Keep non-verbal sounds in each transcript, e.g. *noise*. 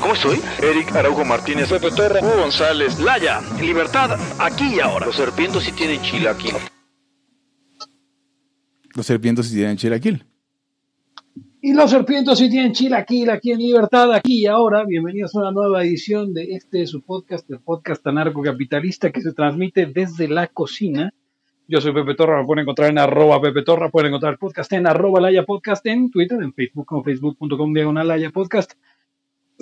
¿Cómo estoy? Eric Araujo Martínez, Pepe Torra, Hugo González, Laya, Libertad, aquí y ahora. Los serpientes sí tienen chilaquil. Los serpientes sí tienen chilaquil. Y los serpientes sí tienen chilaquil aquí en Libertad, aquí y ahora. Bienvenidos a una nueva edición de este su podcast, el podcast anarcocapitalista que se transmite desde la cocina yo soy Pepe Torra, me pueden encontrar en arroba Pepe Torra, pueden encontrar el podcast en arroba Laya Podcast en Twitter, en Facebook como facebook.com diagonal Laya Podcast.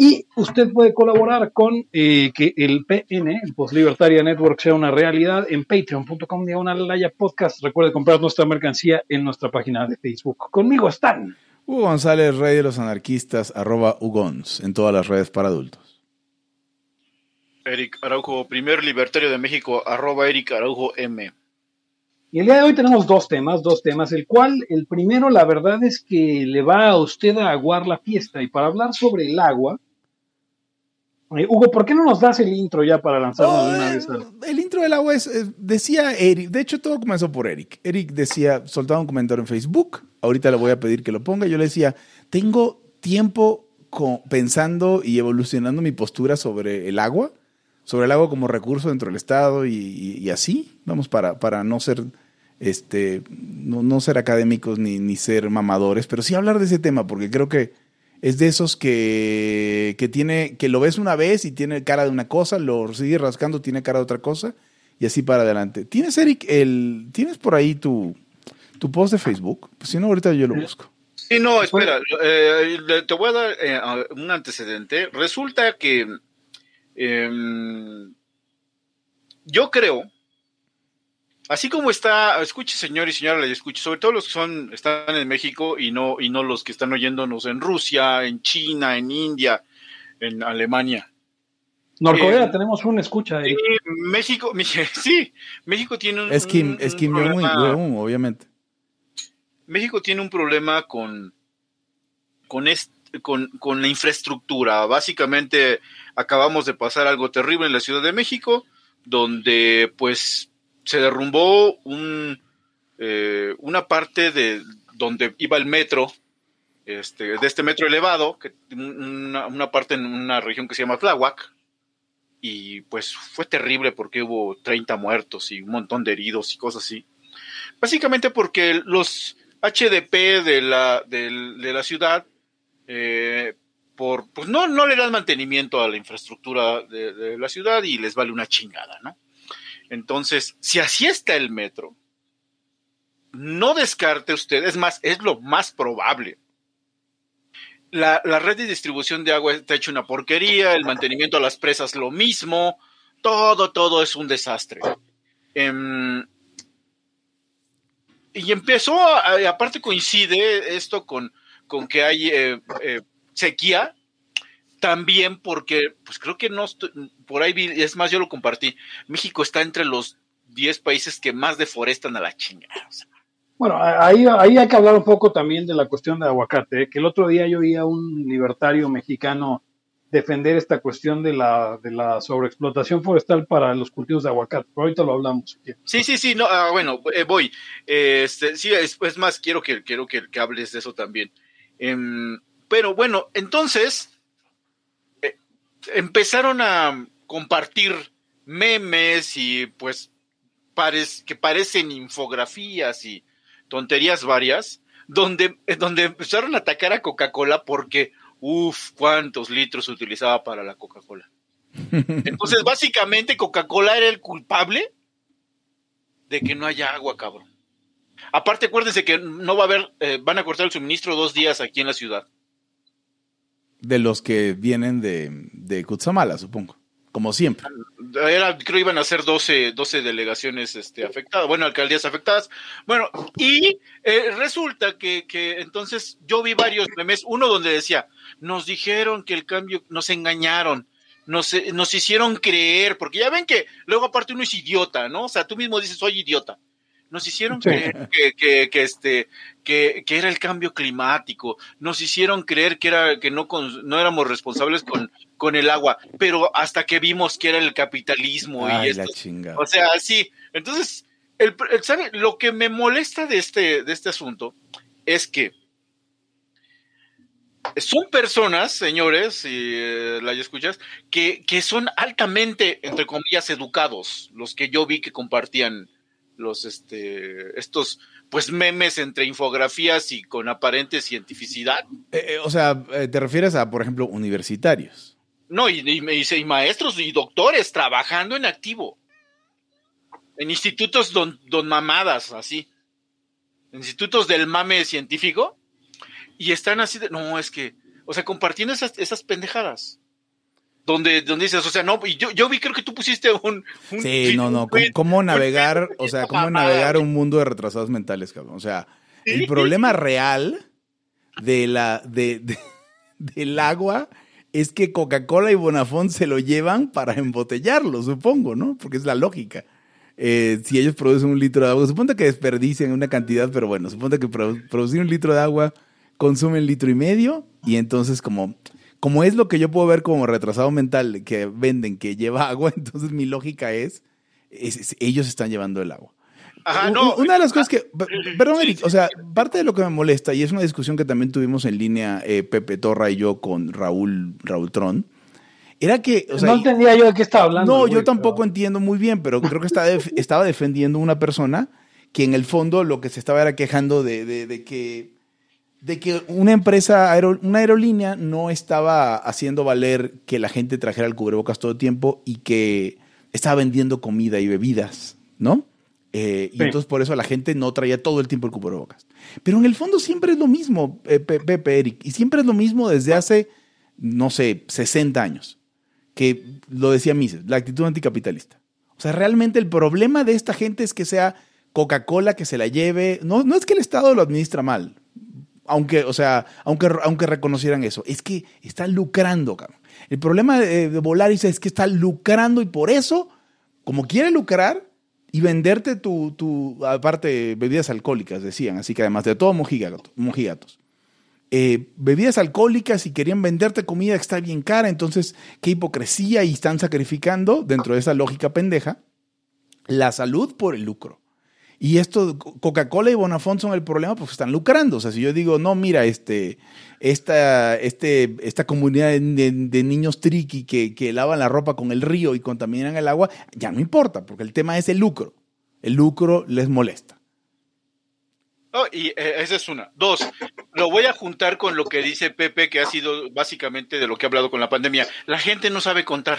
Y usted puede colaborar con eh, que el PN, el Post Libertaria Network, sea una realidad en patreon.com diagonal Laya Podcast. Recuerde comprar nuestra mercancía en nuestra página de Facebook. Conmigo están. Hugo González, rey de los anarquistas, arroba Ugons, en todas las redes para adultos. Eric Araujo, primer libertario de México, arroba Eric Araujo M. Y el día de hoy tenemos dos temas, dos temas, el cual, el primero, la verdad es que le va a usted a aguar la fiesta. Y para hablar sobre el agua, Hugo, ¿por qué no nos das el intro ya para lanzarnos una vez? El intro del agua es, eh, decía Eric, de hecho todo comenzó por Eric. Eric decía, soltaba un comentario en Facebook, ahorita le voy a pedir que lo ponga, yo le decía, tengo tiempo pensando y evolucionando mi postura sobre el agua sobre el agua como recurso dentro del Estado y, así, vamos, para, para no ser este no, ser académicos ni, ni, ser mamadores, pero sí hablar de ese tema, porque creo que es de esos que, que tiene, que lo ves una vez y tiene cara de una cosa, lo sigue rascando, tiene cara de otra cosa, y así para adelante. ¿Tienes, Eric, el, tienes por ahí tu, tu post de Facebook? Pues si no, ahorita yo lo busco. Sí, no, espera, eh, te voy a dar eh, un antecedente. Resulta que Em, yo creo, así como está, escuche señor y señora, le escuche, sobre todo los que son, están en México y no, y no los que están oyéndonos en Rusia, en China, en India, en Alemania. Norcorea, em, tenemos una escucha ahí. México, *laughs* sí, México tiene un, es Kim, es Kim obviamente. México tiene un problema con, con, con, con la infraestructura. Básicamente, acabamos de pasar algo terrible en la Ciudad de México, donde pues se derrumbó un, eh, una parte de donde iba el metro, este, de este metro elevado, que, una, parte en una región que se llama Tláhuac, y pues fue terrible porque hubo 30 muertos y un montón de heridos y cosas así. Básicamente porque los HDP de la, de, ciudad eh, por, pues no, no le dan mantenimiento a la infraestructura de, la ciudad y les vale una chingada, ¿no? Entonces, si así está el metro, no descarte usted, es más, es lo más probable. La, red de distribución de agua está hecha una porquería, el mantenimiento a las presas lo mismo, todo, todo es un desastre. Em, y empezó, aparte coincide esto con, con que hay eh, eh, sequía, también porque, pues creo que no, por ahí es más, yo lo compartí, México está entre los 10 países que más deforestan a la chingada. Bueno, ahí, ahí hay que hablar un poco también de la cuestión de aguacate, ¿eh? que el otro día yo oía a un libertario mexicano defender esta cuestión de la, de la sobreexplotación forestal para los cultivos de aguacate. Pero ahorita lo hablamos. Sí, sí, sí, no, ah, bueno, eh, voy. este, sí, es, más, quiero que, quiero que, hables de eso también. Em, pero bueno, entonces empezaron a compartir memes y pues que parecen infografías y tonterías varias, donde, donde empezaron a atacar a Coca-Cola porque, uff, cuántos litros utilizaba para la Coca-Cola. Entonces, básicamente, Coca-Cola era el culpable de que no haya agua, cabrón. Aparte, acuérdense que no va a haber, eh, van a cortar el suministro dos días aquí en la ciudad. De los que vienen de, de Kutsamala, supongo. Como siempre. Era, creo iban a ser 12, 12 delegaciones este, afectadas, bueno, alcaldías afectadas. Bueno, y eh, resulta que, que entonces yo vi varios memes, uno donde decía, nos dijeron que el cambio, nos engañaron, nos, eh, nos hicieron creer, porque ya ven que luego aparte uno es idiota, ¿no? O sea, tú mismo dices, soy idiota. Nos hicieron Sí. creer que, que, que, este, que, que era el cambio climático, nos hicieron creer que, era, que no, con- no éramos responsables con, con el agua, pero hasta que vimos que era el capitalismo y Ay, esto. la chingada. O sea, sí. Entonces, el, el- ¿sabe? Lo que me molesta de este, de este asunto es que son personas, señores, si eh, la escuchas, que, que son altamente, entre comillas, educados, los que yo vi que compartían los, este, estos, pues, memes entre infografías y con aparente cientificidad. Eh, eh, o sea, eh, te refieres a, por ejemplo, universitarios. No, y, y, y- y maestros y doctores trabajando en activo. En institutos don, don mamadas, así. Institutos del mame científico. Y están así de. No, es que. O sea, compartiendo esas, esas pendejadas. Donde, donde dices, o sea, no, y yo, yo vi, creo que tú pusiste un. un Sí, no, no. ¿Cómo, navegar, o sea, cómo navegar un mundo de retrasados mentales, cabrón? O sea, el problema real de la, de, de- del agua es que Coca-Cola y Bonafont se lo llevan para embotellarlo, supongo, ¿no? Porque es la lógica. Eh, si ellos producen un litro de agua, suponte que desperdicien una cantidad, pero bueno, suponte que produ- producir un litro de agua consumen litro y medio y entonces como, como es lo que yo puedo ver como retrasado mental que venden que lleva *laughs* agua, entonces mi lógica es, es- es- ellos están llevando el agua. Ajá, no. Una de las cosas que, perdón, Eric, o sea, parte de lo que me molesta, y es una discusión que también tuvimos en línea eh, Pepe Torra y yo con Raúl, Raúl Tron, era que, o sea, no entendía yo de qué estaba hablando. no, güey, yo tampoco pero- entiendo muy bien, pero creo que estaba, def- *laughs* estaba defendiendo una persona que en el fondo lo que se estaba era quejando de, de- de que, de que una empresa, una aerolínea no estaba haciendo valer que la gente trajera el cubrebocas todo el tiempo y que estaba vendiendo comida y bebidas, ¿no? Eh, y entonces por eso la gente no traía todo el tiempo el cubrebocas. Pero en el fondo siempre es lo mismo, eh, Pe- Pepe, Eric, y siempre es lo mismo desde hace, no sé, 60 años que lo decía Mises, la actitud anticapitalista. O sea, realmente el problema de esta gente es que sea Coca-Cola que se la lleve. No, no es que el Estado lo administra mal, aunque, o sea, aunque, aunque reconocieran eso, es que está lucrando, cabrón. El problema de, de Volaris es que está lucrando y por eso, como quiere lucrar y venderte tu, tu aparte, bebidas alcohólicas, decían, así que además de todo mojigato- mojigatos eh, bebidas alcohólicas y querían venderte comida que está bien cara, entonces qué hipocresía y están sacrificando, dentro de esa lógica pendeja, la salud por el lucro. Y esto, Co- Coca-Cola y Bonafont son el problema porque están lucrando. O sea, si yo digo, no, mira, este, esta, este, esta comunidad de, de- de niños triqui que, que lavan la ropa con el río y contaminan el agua, ya no importa, porque el tema es el lucro. El lucro les molesta. Oh, y eh, esa es una. Dos, lo voy a juntar con lo que dice Pepe, que ha sido básicamente de lo que ha hablado con la pandemia. La gente no sabe contar.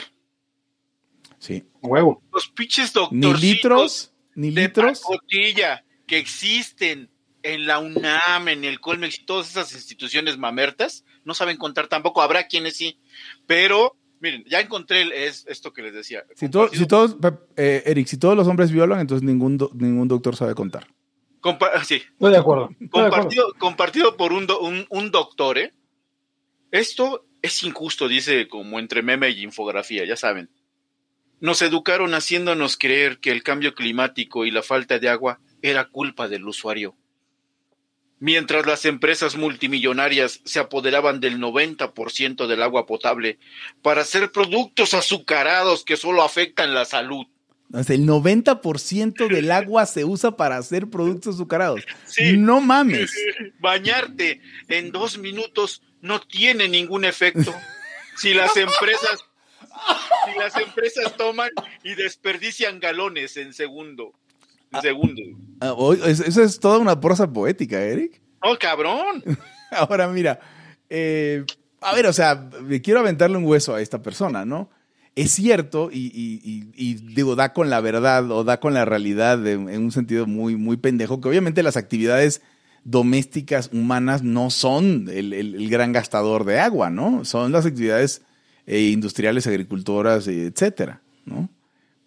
Sí. Huevo. Los pinches Ni doctorcitos litros, ni de litros. pacotilla que existen en la UNAM, en el Colmex y todas esas instituciones mamertas, no saben contar tampoco. Habrá quienes sí. Pero, miren, ya encontré el- es esto que les decía. Si, todos, eh, Eric, si todos los hombres violan, entonces ningún, do- ningún doctor sabe contar. compa- sí, Estoy de acuerdo. Estoy de acuerdo. compartido, compartido por un, do- un, un doctor, ¿eh? Esto es injusto, dice como entre meme y infografía, ya saben. Nos educaron haciéndonos creer que el cambio climático y la falta de agua era culpa del usuario. Mientras las empresas multimillonarias se apoderaban del 90% del agua potable para hacer productos azucarados que solo afectan la salud. El 90% del *laughs* agua se usa para hacer productos azucarados. Sí. No mames. *laughs* bañarte en dos minutos no tiene ningún efecto *laughs* si las empresas si las empresas toman y desperdician galones en segundo en segundo Ah, Eso es toda una prosa poética, Eric. oh cabrón *laughs* Ahora mira, eh, a ver, o sea, quiero aventarle un hueso a esta persona, ¿no? es cierto y, y- y- y, digo, da con la verdad o da con la realidad de- en un sentido muy, muy pendejo, que obviamente las actividades domésticas humanas no son el, el- el gran gastador de agua, ¿no? Son las actividades eh, industriales, agricultoras, eh, etcétera, ¿no?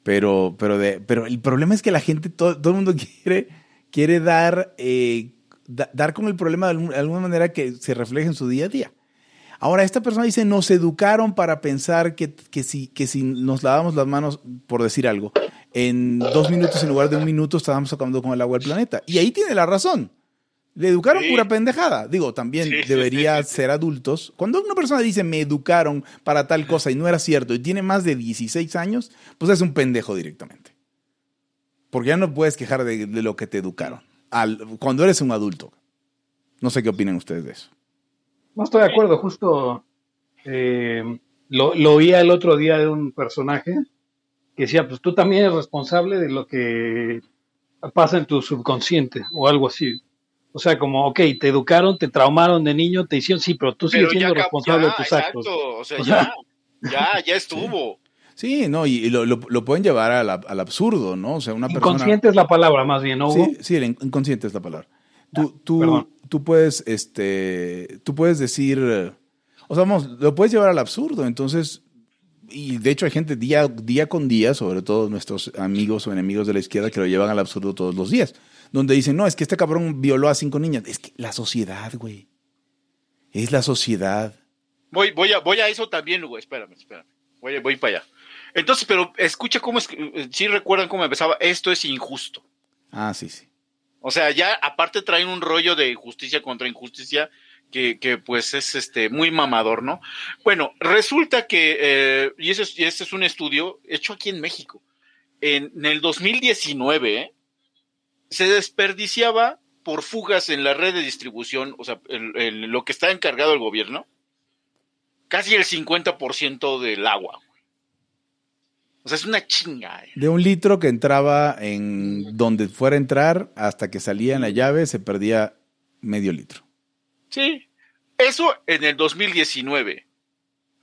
Pero, pero, de, pero el problema es que la gente, todo, todo el mundo *laughs* quiere, quiere dar, eh, da- dar con el problema de alguna manera que se refleje en su día a día. Ahora, esta persona dice, nos educaron para pensar que, que, si, que si nos lavamos las manos, por decir algo, en dos minutos en lugar de un minuto estábamos acabando con el agua del planeta. Y ahí tiene la razón. Le educaron Sí. pura pendejada. Digo, también Sí, debería sí, sí. ser adultos. Cuando una persona dice, me educaron para tal cosa y no era cierto y tiene más de 16 años, pues es un pendejo directamente. Porque ya no puedes quejar de, de lo que te educaron. Al- cuando eres un adulto. No sé qué opinan ustedes de eso. No estoy de acuerdo, justo eh, lo, lo oía el otro día de un personaje que decía, pues tú también eres responsable de lo que pasa en tu subconsciente o algo así. O sea, como, ok, te educaron, te traumaron de niño, te hicieron, sí, pero tú sigues Pero siendo responsable ya, de tus exacto, actos. O sea, O *laughs* ya, ya, ya estuvo. Sí, no, y, y lo, lo- lo pueden llevar al, al absurdo, ¿no? O sea, una persona... Inconsciente es la palabra más bien, ¿no? Hugo? Sí, sí, el in- inconsciente es la palabra. Tú, tú, perdón. tú puedes, este, tú puedes decir, eh, o sea, vamos, lo puedes llevar al absurdo. Entonces, y de hecho hay gente día, día con día, sobre todo nuestros amigos o enemigos de la izquierda, que lo llevan al absurdo todos los días. Donde dicen, no, es que este cabrón violó a cinco niñas. Es que la sociedad, güey. Es la sociedad. Voy, voy, a, voy a eso también, Hugo. Espérame, espérame. Voy, voy para allá. Entonces, pero escucha cómo es. que- Sí recuerdan cómo empezaba. Esto es injusto. Ah, sí, sí. O sea, ya aparte traen un rollo de justicia contra injusticia que, que pues es este muy mamador, ¿no? Bueno, resulta que, eh, y ese es, y este es un estudio hecho aquí en México. En, en el 2019, ¿eh? Se desperdiciaba por fugas en la red de distribución, o sea, el- el- lo que está encargado el gobierno, casi el 50% del agua. O sea, es una chinga. ¿eh? De un litro que entraba en donde fuera a entrar hasta que salía en la llave, se perdía medio litro. Sí, eso en el 2019.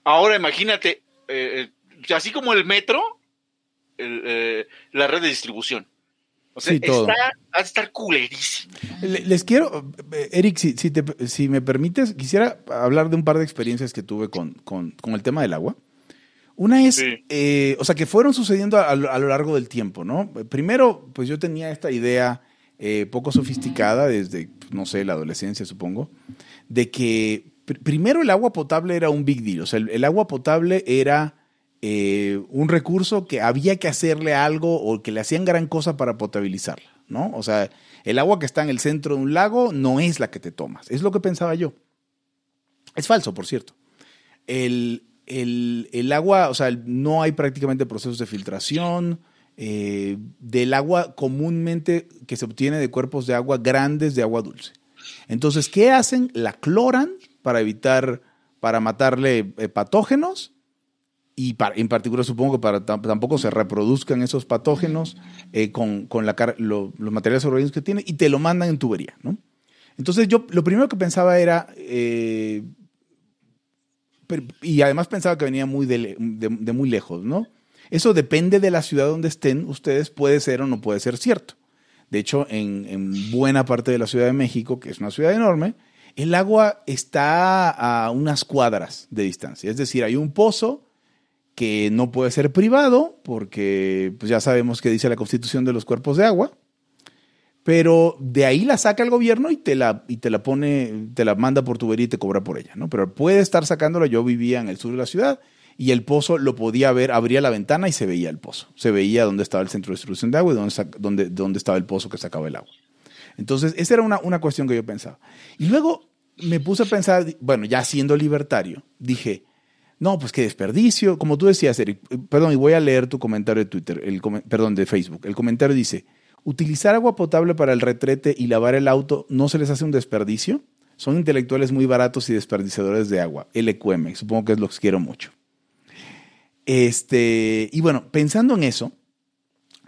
Ahora imagínate, eh, eh, así como el metro, el, eh, la red de distribución. O sea, Sí, todo. está, ha de estar culerísimo. Le- Les quiero, Eric, si, si, te- si me permites, quisiera hablar de un par de experiencias que tuve con, con- con el tema del agua. Una es, Sí. eh, o sea, que fueron sucediendo a, lo- a lo largo del tiempo, ¿no? Primero, pues yo tenía esta idea eh, poco sofisticada desde, no sé, la adolescencia, supongo, de que pr- primero el agua potable era un big deal. O sea, el, el agua potable era eh, un recurso que había que hacerle algo o que le hacían gran cosa para potabilizarla, ¿no? O sea, el agua que está en el centro de un lago no es la que te tomas. Es lo que pensaba yo. Es falso, por cierto. El, el- el agua, o sea, no hay prácticamente procesos de filtración. eh, del agua comúnmente que se obtiene de cuerpos de agua grandes de agua dulce. Entonces, ¿qué hacen? La cloran para evitar, para matarle eh, patógenos y en particular supongo que para tam- tampoco se reproduzcan esos patógenos eh, con, con los materiales orgánicos que tiene y te lo mandan en tubería, ¿no? Entonces yo lo primero que pensaba era, eh, y además pensaba que venía muy de, muy lejos, ¿no? Eso depende de la ciudad donde estén ustedes, puede ser o no puede ser cierto. De hecho, en buena parte de la Ciudad de México, que es una ciudad enorme, el agua está a unas cuadras de distancia. Es decir, hay un pozo que no puede ser privado, porque pues ya sabemos que dice la constitución de los cuerpos de agua, pero de ahí la saca el gobierno y te la, y te la pone, te la manda por tubería y te cobra por ella, ¿no? Pero puede estar sacándola, yo vivía en el sur de la ciudad y el pozo lo podía ver, abría la ventana y se veía el pozo, se veía dónde estaba el centro de distribución de agua y dónde, dónde, dónde estaba el pozo que sacaba el agua. Entonces, esa era una, una cuestión que yo pensaba. Y luego me puse a pensar, bueno, ya siendo libertario, dije, no, pues qué desperdicio. Como tú decías, Eric, eh, perdón, y voy a leer tu comentario de Twitter, el perdón, de Facebook. El comentario dice, ¿utilizar agua potable para el retrete y lavar el auto no se les hace un desperdicio? Son intelectuales muy baratos y desperdiciadores de agua. LQM, supongo que es lo que quiero mucho. Este, y bueno, pensando en eso,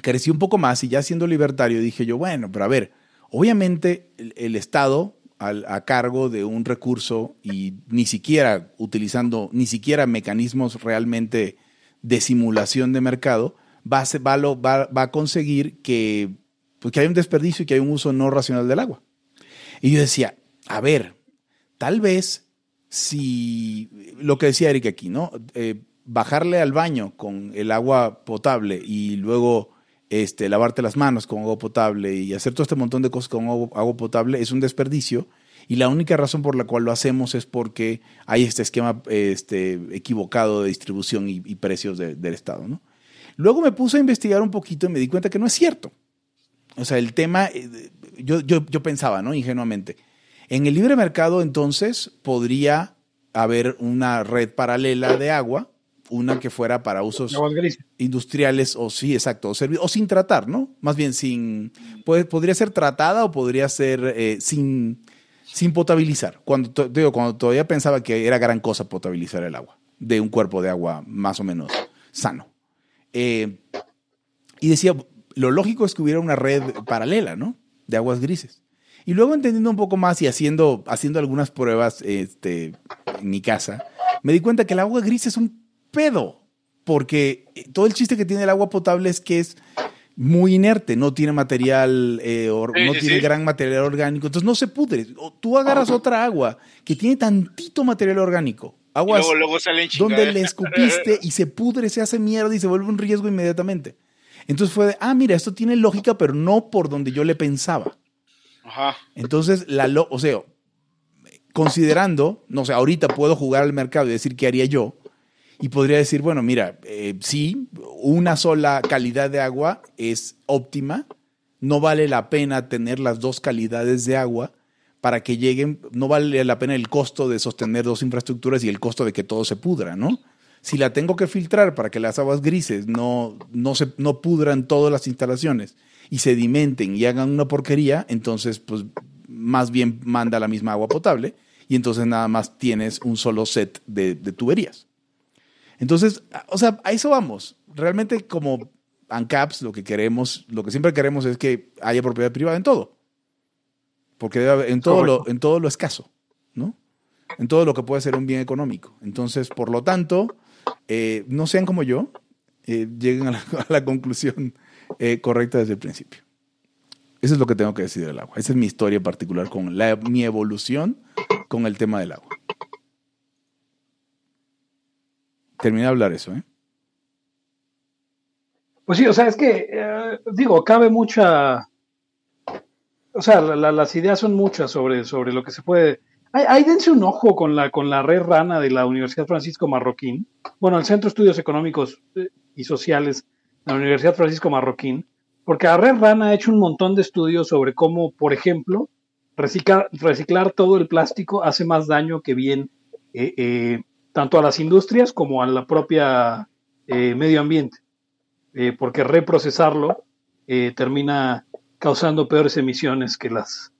crecí un poco más y ya siendo libertario dije yo, bueno, pero a ver, obviamente el Estado a cargo de un recurso y ni siquiera utilizando, ni siquiera mecanismos realmente de simulación de mercado va a, va va- va a conseguir que, pues, haya un desperdicio y que haya un uso no racional del agua. Y yo decía, a ver, tal vez si lo que decía Eric aquí, ¿no? Eh, bajarle al baño con el agua potable y luego este, lavarte las manos con agua potable y hacer todo este montón de cosas con agua, potable es un desperdicio. Y la única razón por la cual lo hacemos es porque hay este esquema este, equivocado de distribución y, precios de- del Estado, ¿no? Luego me puse a investigar un poquito y me di cuenta que no es cierto. O sea, el tema, eh, yo, yo, yo pensaba, ¿no? Ingenuamente. En el libre mercado, entonces, podría haber una red paralela de agua, una que fuera para usos industriales o sí, exacto, o, o sin tratar, ¿no? Más bien sin, puede- podría ser tratada o podría ser eh, sin, sin potabilizar. Cuando, digo, cuando todavía pensaba que era gran cosa potabilizar el agua, de un cuerpo de agua más o menos sano. Eh, y decía, lo lógico es que hubiera una red paralela, ¿no? De aguas grises. Y luego entendiendo un poco más y haciendo, haciendo algunas pruebas este, en mi casa, me di cuenta que el agua gris es un pedo. Porque todo el chiste que tiene el agua potable es que es muy inerte, no tiene material, eh, or- Sí, no sí, tiene sí. gran material orgánico, entonces no se pudre. O Tú agarras otra agua que tiene tantito material orgánico, aguas luego, luego salen donde le escupiste *laughs* y se pudre, se hace mierda y se vuelve un riesgo inmediatamente. Entonces fue de, ah, mira, esto tiene lógica, pero no por donde yo le pensaba. Ajá. Entonces, la lo- o sea, considerando, no sé, ahorita puedo jugar al mercado y decir qué haría yo, y podría decir, bueno, mira, eh, sí, una sola calidad de agua es óptima, no vale la pena tener las dos calidades de agua para que lleguen, no vale la pena el costo de sostener dos infraestructuras y el costo de que todo se pudra, ¿no? Si la tengo que filtrar para que las aguas grises no, no, se, no pudran todas las instalaciones y sedimenten y hagan una porquería, entonces pues más bien manda la misma agua potable y entonces nada más tienes un solo set de, de tuberías. Entonces, o sea, a eso vamos. Realmente como ANCAPS lo que queremos, lo que siempre queremos es que haya propiedad privada en todo. Porque debe haber- en todo, lo, en todo lo escaso, ¿no? En todo lo que puede ser un bien económico. Entonces, por lo tanto, eh, no sean como yo, eh, lleguen a la, *laughs* a la conclusión eh, correcta desde el principio. Eso es lo que tengo que decir del agua. Esa es mi historia particular con la, mi evolución con el tema del agua. Terminé de hablar eso, ¿eh? Pues sí, o sea, es que, eh, digo, cabe mucha. O sea, la- la- las ideas son muchas sobre, sobre lo que se puede. Ahí dense un ojo con la, con la red rana de la Universidad Francisco Marroquín. Bueno, el Centro de Estudios Económicos eh, y Sociales de la Universidad Francisco Marroquín. Porque la red rana ha hecho un montón de estudios sobre cómo, por ejemplo, reciclar, reciclar todo el plástico hace más daño que bien, eh, eh, tanto a las industrias como a la propia eh, medio ambiente eh, porque reprocesarlo eh, termina causando peores emisiones que las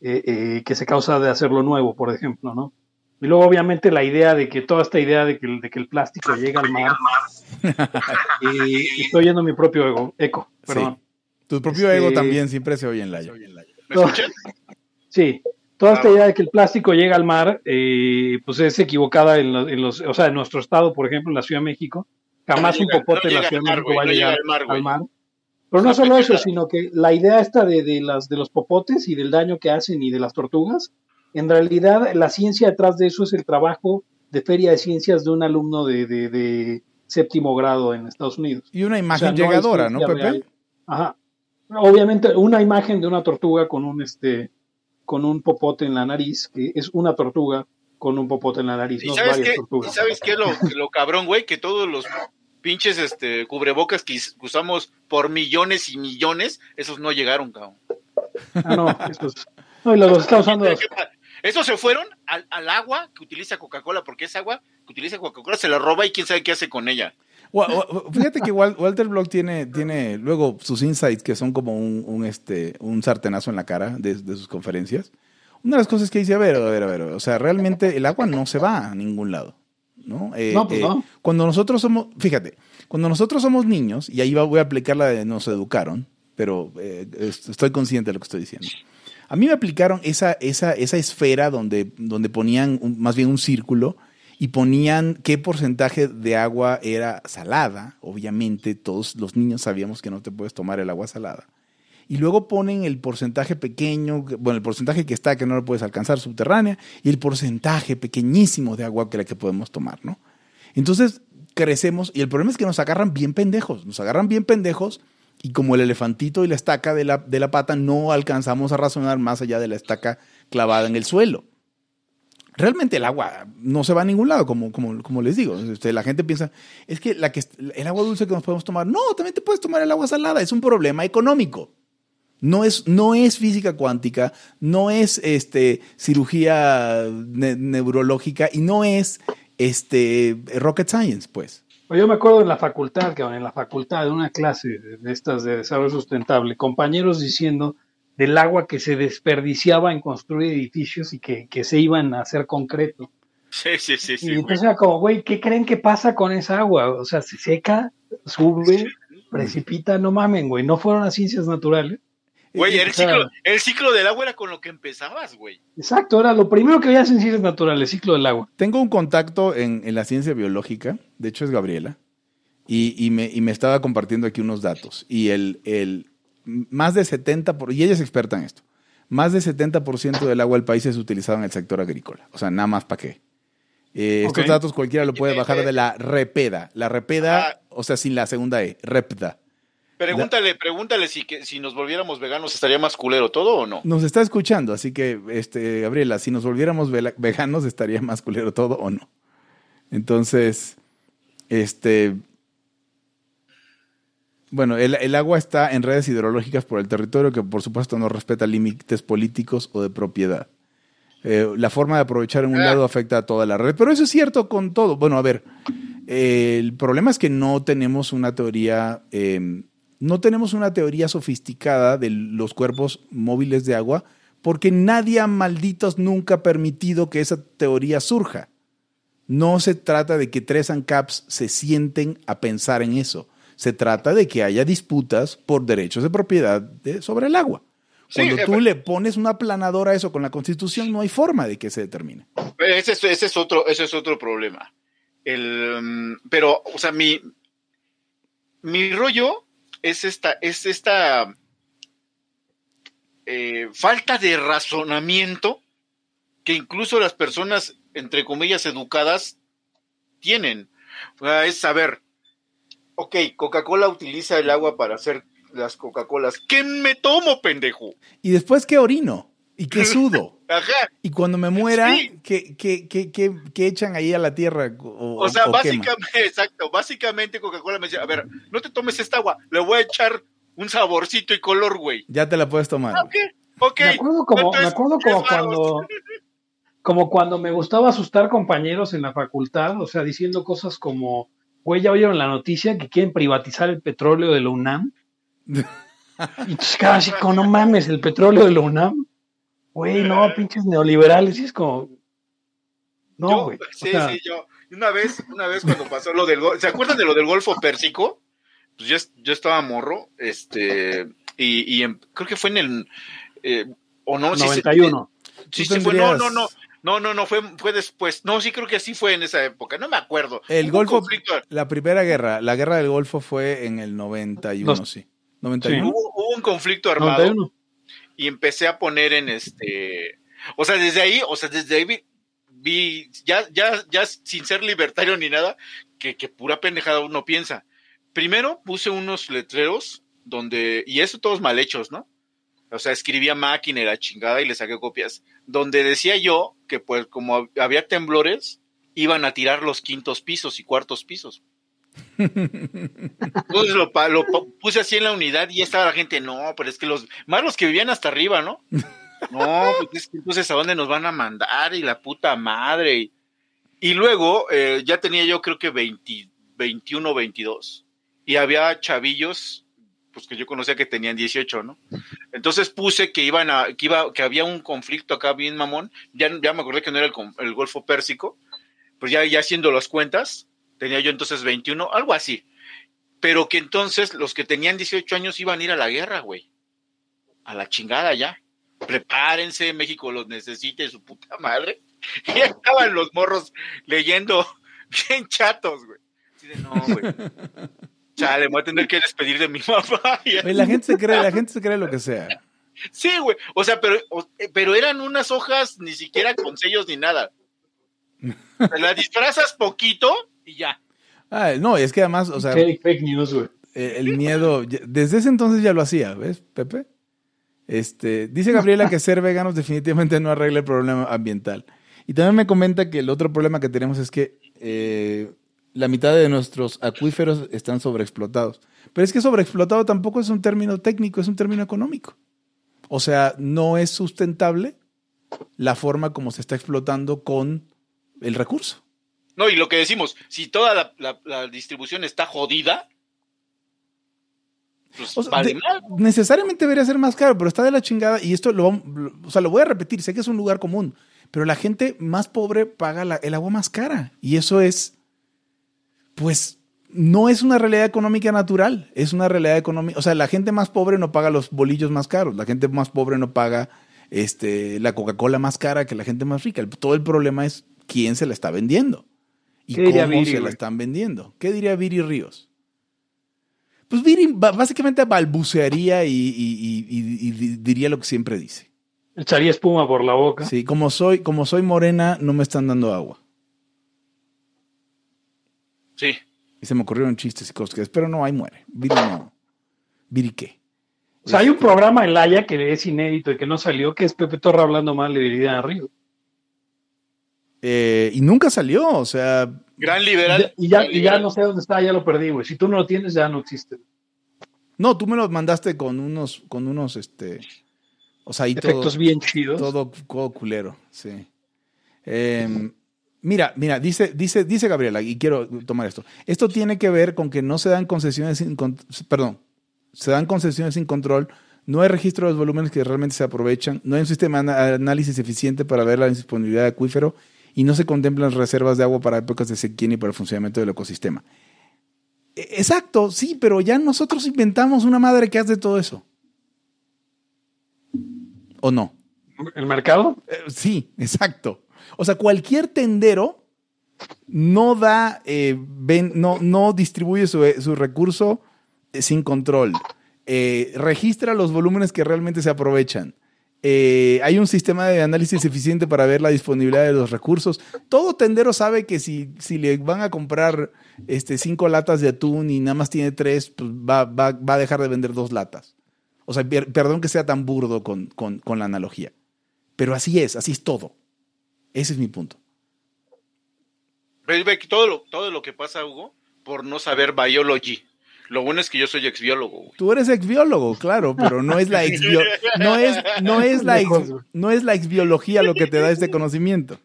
eh, eh, que se causa de hacerlo nuevo, por ejemplo, ¿no? Y luego, obviamente, la idea de que toda esta idea de que, el- de que el plástico llega al mar. eh, *laughs* estoy oyendo mi propio ego- eco, perdón. Tu propio Este- ego también siempre se oye en la ¿Me escuchan? Sí, toda esta idea de que el plástico llega al mar, eh, pues es equivocada en, lo- en los, o sea, en nuestro estado, por ejemplo, en la Ciudad de México, jamás No un llega- popote no en la Ciudad de México güey, va a no llegar al mar, güey. al mar. Pero no solo eso, sino que la idea esta de, de las, de los popotes y del daño que hacen y de las tortugas, en realidad la ciencia detrás de eso es el trabajo de feria de ciencias de un alumno de, de- de séptimo grado en Estados Unidos. Y una O imagen sea, llegadora, ¿no, Pepe? real. Ajá. Obviamente, una imagen de una tortuga con un este con un popote en la nariz, que es una tortuga con un popote en la nariz, ¿Y no sabes qué? ¿Y tortugas. sabes qué? Lo, lo cabrón, güey, que todos los pinches este, cubrebocas que usamos por millones y millones, esos no llegaron, cabrón. Ah, no, esos- no, y los está usando. Esos se fueron al, al agua que utiliza Coca-Cola, porque esa agua que utiliza Coca-Cola se la roba y quién sabe qué hace con ella. Fíjate que Wal- Walter Block tiene, tiene luego sus insights que son como un, un, este, un sartenazo en la cara de, de sus conferencias. Una de las cosas que dice, a ver, a ver, a ver, o sea, realmente el agua no se va a ningún lado. ¿no? Eh, No, pues eh, no. Cuando nosotros somos, fíjate, cuando nosotros somos niños, y ahí voy a aplicar la de nos educaron, pero eh, est- estoy consciente de lo que estoy diciendo. A mí me aplicaron esa, esa, esa esfera donde, donde ponían un- más bien un círculo y ponían qué porcentaje de agua era salada. Obviamente, todos los niños sabíamos que no te puedes tomar el agua salada. Y luego ponen el porcentaje pequeño, bueno, el porcentaje que está, que no lo puedes alcanzar, subterránea, y el porcentaje pequeñísimo de agua que la que podemos tomar, ¿no? Entonces crecemos, y el problema es que nos agarran bien pendejos, nos agarran bien pendejos, y como el elefantito y la estaca de la, de la pata, no alcanzamos a razonar más allá de la estaca clavada en el suelo realmente el agua no se va a ningún lado, como, como, les digo. Este, la gente piensa, es que, el agua dulce que nos podemos tomar, no, también te puedes tomar el agua salada, es un problema económico. No es, no es física cuántica, no es este, cirugía neurológica y no es este, rocket science, pues. Yo me acuerdo en la facultad, que en la facultad de una clase de estas de desarrollo sustentable, compañeros diciendo del agua que se desperdiciaba en construir edificios y que, se iban a hacer concreto. Sí, sí, sí. sí y entonces era como, güey, ¿qué creen que pasa con esa agua? O sea, se seca, sube, precipita, no mamen, güey. No fueron las ciencias naturales. Güey, el, ciclo, el ciclo del agua era con lo que empezabas, güey. Exacto, era lo primero que veías en ciencias naturales, el ciclo del agua. Tengo un contacto en, en la ciencia biológica, de hecho es Gabriela, y, y, me, y, me, estaba compartiendo aquí unos datos. Y el, el, más de 70%, por, y ella es experta en esto, más de 70% del agua del país es utilizado en el sector agrícola. O sea, nada más para qué. Eh, estos datos cualquiera lo puede bajar de la repeda. La repeda, o sea, sin la segunda E, repda. Pregúntale, pregúntale si, que, si nos volviéramos veganos estaría más culero todo o no. Nos está escuchando, así que, este, Gabriela, si nos volviéramos veganos estaría más culero todo o no. Entonces, este, bueno, el, agua está en redes hidrológicas por el territorio que por supuesto no respeta límites políticos o de propiedad. Eh, la forma de aprovechar en un ah. lado afecta a toda la red, pero eso es cierto con todo. Bueno, a ver, el problema es que no tenemos una teoría, em, no tenemos una teoría sofisticada de los cuerpos móviles de agua, porque nadie a malditos nunca ha permitido que esa teoría surja. No se trata de que tres ANCAPs se sienten a pensar en eso se trata de que haya disputas por derechos de propiedad sobre el agua. Cuando tú le pones una planadora a eso con la constitución, no hay forma de que se determine. Ese, ese es, otro, ese es otro problema. El, mm, pero, o sea, mi, mi rollo es esta, es esta eh, falta de razonamiento que incluso las personas, entre comillas, educadas tienen. O sea, es saber, ok, Coca-Cola utiliza el agua para hacer las Coca-Colas. ¿Qué me tomo, pendejo? Y después, ¿qué orino? ¿Y qué sudo? *laughs* Ajá. Y cuando me muera, ¿qué, qué, qué, echan ahí a la tierra? O, sea, básicamente, *laughs* exacto, básicamente Coca-Cola me dice, a ver, no te tomes esta agua, le voy a echar un saborcito y color, güey. Ya te la puedes tomar. Ok, ok. Me acuerdo como, me acuerdo como cuando... Como cuando me gustaba asustar compañeros en la facultad, o sea, diciendo cosas como, güey, ya oyeron la noticia que quieren privatizar el petróleo de la UNAM. *laughs* y entonces, casi, como, no mames, el petróleo de la UNAM. Güey, no, pinches neoliberales. Y es como. No, güey. Sí, sí, yo. Una vez, una vez cuando pasó lo del. ¿Se acuerdan de lo del Golfo Pérsico? Pues yo, yo estaba morro, este. Y, y creo que fue en el. Eh, o no, 91. Sí, sí, fue, no, no, no. No, no, no, fue, fue después. No, sí creo que sí fue en esa época, no me acuerdo. El Golfo, la primera guerra, la guerra del Golfo fue en el 91, sí. 91. Hubo, un conflicto armado y empecé a poner en este, o sea, desde ahí, o sea, desde ahí vi, ya, ya, ya sin ser libertario ni nada, que, que pura pendejada uno piensa. Primero puse unos letreros donde, y eso todos mal hechos, ¿no? O sea, escribía máquina y la chingada y le saqué copias. Donde decía yo que, pues, como había temblores, iban a tirar los quintos pisos y cuartos pisos. *laughs* Entonces lo, puse así en la unidad y estaba la gente, no, pero es que los, más los que vivían hasta arriba, ¿no? *laughs* No, pues entonces a dónde nos van a mandar y la puta madre. Y, luego eh, ya tenía yo creo que 20, 21 22 y había chavillos pues que yo conocía que tenían 18, ¿no? Entonces puse que iban a, que iba, que había un conflicto acá bien mamón, ya, ya me acordé que no era el, Golfo Pérsico, pues ya, ya haciendo las cuentas, tenía yo entonces 21, algo así. Pero que entonces los que tenían 18 años iban a ir a la guerra, güey. A la chingada ya. Prepárense, México los necesite, su puta madre. *laughs* Y estaban los morros leyendo *laughs* bien chatos, güey. No, güey. *laughs* Chale, me voy a tener que despedir de mi *laughs* mamá. La gente se cree, la gente se cree lo que sea. Sí, güey. O sea, pero, o- pero eran unas hojas ni siquiera con sellos ni nada. Te la disfrazas poquito y ya. Ah, no, es que además, o sea, Fake, fake news, güey. eh, el miedo, desde ese entonces ya lo hacía, ¿ves, Pepe? Este, dice Gabriela que ser veganos definitivamente no arregla el problema ambiental. Y también me comenta que el otro problema que tenemos es que eh, la mitad de nuestros acuíferos están sobreexplotados. Pero es que sobreexplotado tampoco es un término técnico, es un término económico. O sea, no es sustentable la forma como se está explotando con el recurso. No, y lo que decimos, si toda la, la- la distribución está jodida, pues O sea, vale de- mal. necesariamente debería ser más caro, pero está de la chingada. Y esto lo, o sea, lo voy a repetir, sé que es un lugar común, pero la gente más pobre paga la- el agua más cara. Y eso es, pues, no es una realidad económica natural, es una realidad económica. O sea, la gente más pobre no paga los bolillos más caros, la gente más pobre no paga este, la Coca-Cola más cara que la gente más rica. Todo el problema es quién se la está vendiendo y ¿Qué diría cómo Viri, se la están vendiendo. ¿Qué diría Viri Ríos? Pues Viri básicamente balbucearía y, y- y- y- y di- diría lo que siempre dice. Echaría espuma por la boca. Sí, como soy, como soy morena, no me están dando agua. Sí. Y se me ocurrieron chistes y cosas, pero no, ahí muere. Viri no. ¿Viri qué? O sea, hay un programa en Laia que es inédito y que no salió, que es Pepe Torra hablando mal de Viridiana Río. Eh, y nunca salió, o sea, Gran liberal. Y ya, gran y ya no sé dónde está, ya lo perdí, güey. Si tú no lo tienes, ya no existe. no, tú me lo mandaste con unos, con unos, este, o sea, ahí todo, Efectos bien chidos. todo, todo culero, sí. Eh, mira, mira, dice, dice, dice Gabriela, y quiero tomar esto. Esto tiene que ver con que no se dan concesiones sin, con- perdón, se dan concesiones sin control, no hay registro de los volúmenes que realmente se aprovechan, no hay un sistema de análisis eficiente para ver la disponibilidad de acuífero y no se contemplan reservas de agua para épocas de sequía ni para el funcionamiento del ecosistema. E- Exacto, sí, pero ya nosotros inventamos una madre que hace todo eso. ¿O no? ¿El mercado? Eh, sí, exacto. O sea, cualquier tendero no da, eh, no, no distribuye su, su recurso eh, sin control. Eh, registra los volúmenes que realmente se aprovechan. Eh, hay un sistema de análisis eficiente para ver la disponibilidad de los recursos. Todo tendero sabe que si, si le van a comprar este, cinco latas de atún y nada más tiene tres, pues va, va- va a dejar de vender dos latas. O sea, per- perdón que sea tan burdo con, con- con la analogía. Pero así es, así es todo. Ese es mi punto. Todo lo, todo lo que pasa, Hugo, por no saber biology. Lo bueno es que yo soy ex biólogo, güey. Tú eres exbiólogo, claro, pero no es la exbio no es, no es la ex- no es la exbiología lo que te da este conocimiento.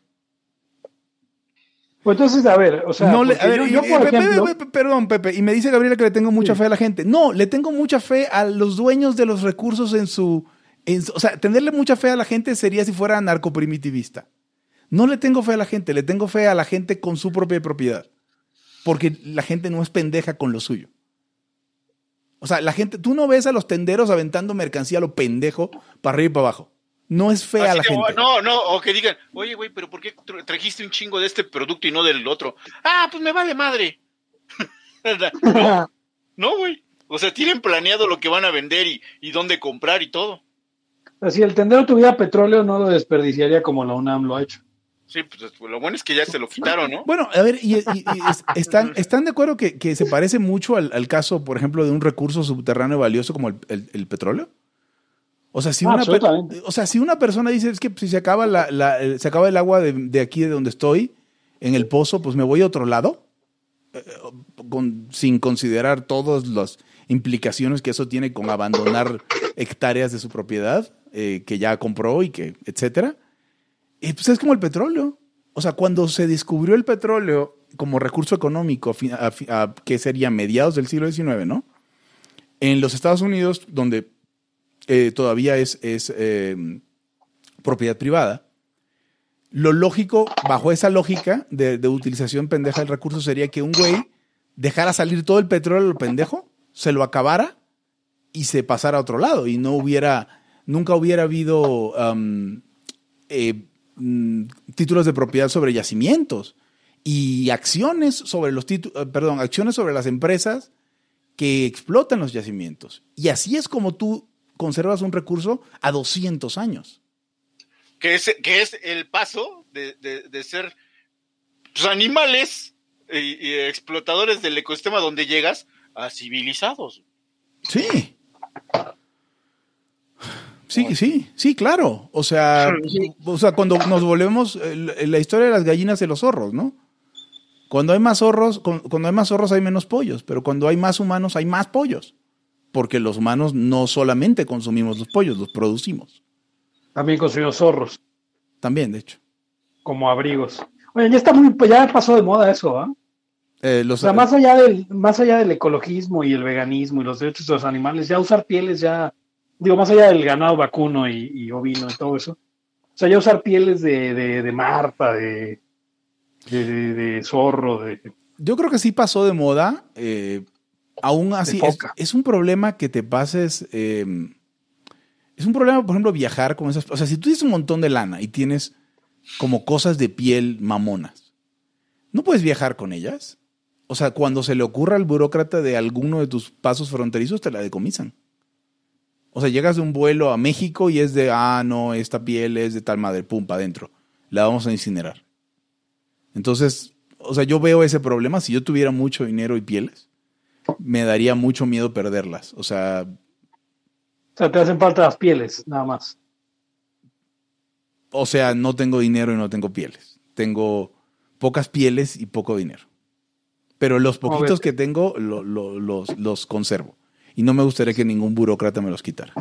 Pues entonces, a ver, o sea, No le- a ver, yo, por Pepe, ejemplo, Pepe, perdón, Pepe, y me dice Gabriela que le tengo mucha fe a la gente. No, le tengo mucha fe a los dueños de los recursos en su, en su- o sea, tenerle mucha fe a la gente sería si fuera narcoprimitivista. No le tengo fe a la gente, le tengo fe a la gente con su propia propiedad. Porque la gente no es pendeja con lo suyo. O sea, la gente, tú no ves a los tenderos aventando mercancía a lo pendejo para arriba y para abajo. No es fe a Así la gente. No, no, o que digan, oye, güey, pero ¿por qué tra- trajiste un chingo de este producto y no del otro? Ah, pues me vale madre. *laughs* no, *laughs* no, güey. O sea, tienen planeado lo que van a vender y, y dónde comprar y todo. si el tendero tuviera petróleo, no lo desperdiciaría como la UNAM lo ha hecho. Sí, pues lo bueno es que ya se lo quitaron, ¿no? Bueno, a ver, y, y- y es- están, ¿están de acuerdo que, que se parece mucho al, al caso, por ejemplo, de un recurso subterráneo valioso como el, el- el petróleo? O sea, si Ah, una, o sea, si una persona dice, es que si se acaba, la, la- el- se acaba el agua de, de aquí, de donde estoy, en el pozo, pues me voy a otro lado, eh, con- sin considerar todas las implicaciones que eso tiene con abandonar hectáreas de su propiedad, eh, que ya compró y que, etcétera. Y pues es como el petróleo. O sea, cuando se descubrió el petróleo como recurso económico, a a- que sería mediados del siglo XIX, ¿no? En los Estados Unidos, donde eh, todavía es, es, eh, propiedad privada, lo lógico, bajo esa lógica de, de utilización pendeja del recurso, sería que un güey dejara salir todo el petróleo a lo pendejo, se lo acabara y se pasara a otro lado y no hubiera, nunca hubiera habido eh, mm, títulos de propiedad sobre yacimientos y acciones sobre los títulos, perdón, acciones sobre las empresas que explotan los yacimientos. Y así es como tú conservas un recurso a 200 años. Que es, que es el paso de, de- de ser pues, animales y, y explotadores del ecosistema donde llegas a civilizados. Sí. Sí, sí, sí, claro. O sea, o sea, cuando nos volvemos eh, la historia de las gallinas y los zorros, ¿no? Cuando hay más zorros, cu- cuando hay más zorros hay menos pollos, pero cuando hay más humanos hay más pollos. Porque los humanos no solamente consumimos los pollos, los producimos. También consumimos zorros También, de hecho. como abrigos. Oye, ya está muy, ya pasó de moda eso, ¿ah? Eh, O los, sea, más allá del, más allá del ecologismo y el veganismo y los derechos de los animales, ya usar pieles ya, digo, más allá del ganado vacuno y, y ovino y todo eso. O sea, ya usar pieles de, de, de marta, de, de, zorro, de, Yo creo que sí pasó de moda. eh, aún así, es, un problema que te pases. eh, es un problema, por ejemplo, viajar con esas. O sea, si tú tienes un montón de lana y tienes como cosas de piel mamonas, ¿no puedes viajar con ellas? O sea, cuando se le ocurra al burócrata de alguno de tus pasos fronterizos, te la decomisan. O sea, llegas de un vuelo a México y es de, ah, no, esta piel es de tal madre, pum, para adentro. La vamos a incinerar. Entonces, o sea, yo veo ese problema. Si yo tuviera mucho dinero y pieles, me daría mucho miedo perderlas. O sea, o sea, te hacen falta las pieles, nada más. o sea, no tengo dinero y no tengo pieles. Tengo pocas pieles y poco dinero. Pero los poquitos que tengo lo- lo- los, los conservo. Y no me gustaría que ningún burócrata me los quitara.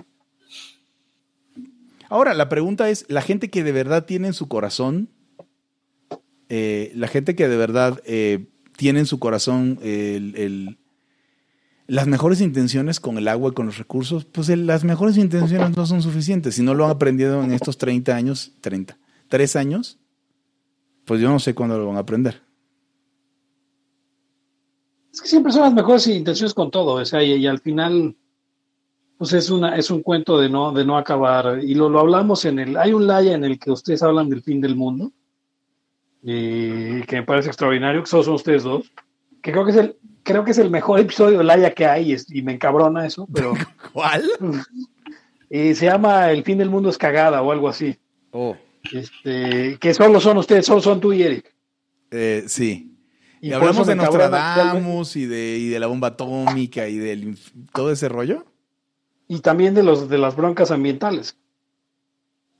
Ahora, la pregunta es, la gente que de verdad tiene en su corazón, eh, la gente que de verdad eh, tiene en su corazón las mejores intenciones con el agua y con los recursos, pues las mejores intenciones no son suficientes. Si no lo han aprendido en estos 30 años, 30, 3 años, pues yo no sé cuándo lo van a aprender. Es que siempre son las mejores intenciones con todo, o sea, y, y al final, pues es una, es un cuento de no, de no acabar. Y lo, lo hablamos en el, hay un laya en el que ustedes hablan del fin del mundo, y que me parece extraordinario, que solo son ustedes dos, que creo que es el, creo que es el mejor episodio de laya que hay, y, y me encabrona eso, pero *laughs* ¿Cuál? *laughs* eh, se llama El fin del mundo es cagada o algo así. Oh. Este, que solo son ustedes, solo son tú y Eric. Eh, sí. Y, hablamos de Nostradamus y de, y de la bomba atómica y del inf- todo ese rollo. y también de los de las broncas ambientales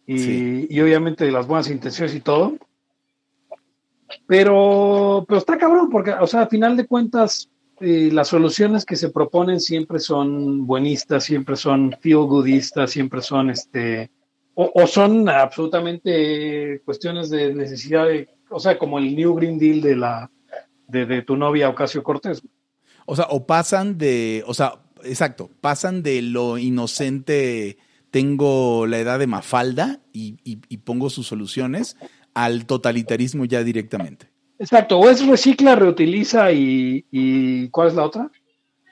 y, Sí. y obviamente de las buenas intenciones y todo pero pero está cabrón porque o sea a final de cuentas eh, las soluciones que se proponen siempre son buenistas siempre son feel goodistas siempre son este o, o son absolutamente cuestiones de necesidad de o sea como el New Green Deal de la de, de tu novia Ocasio Cortés O sea, o pasan de, o sea, exacto, pasan de lo inocente, tengo la edad de Mafalda y, y- y pongo sus soluciones, al totalitarismo ya directamente. exacto o es recicla reutiliza y, y ¿cuál es la otra?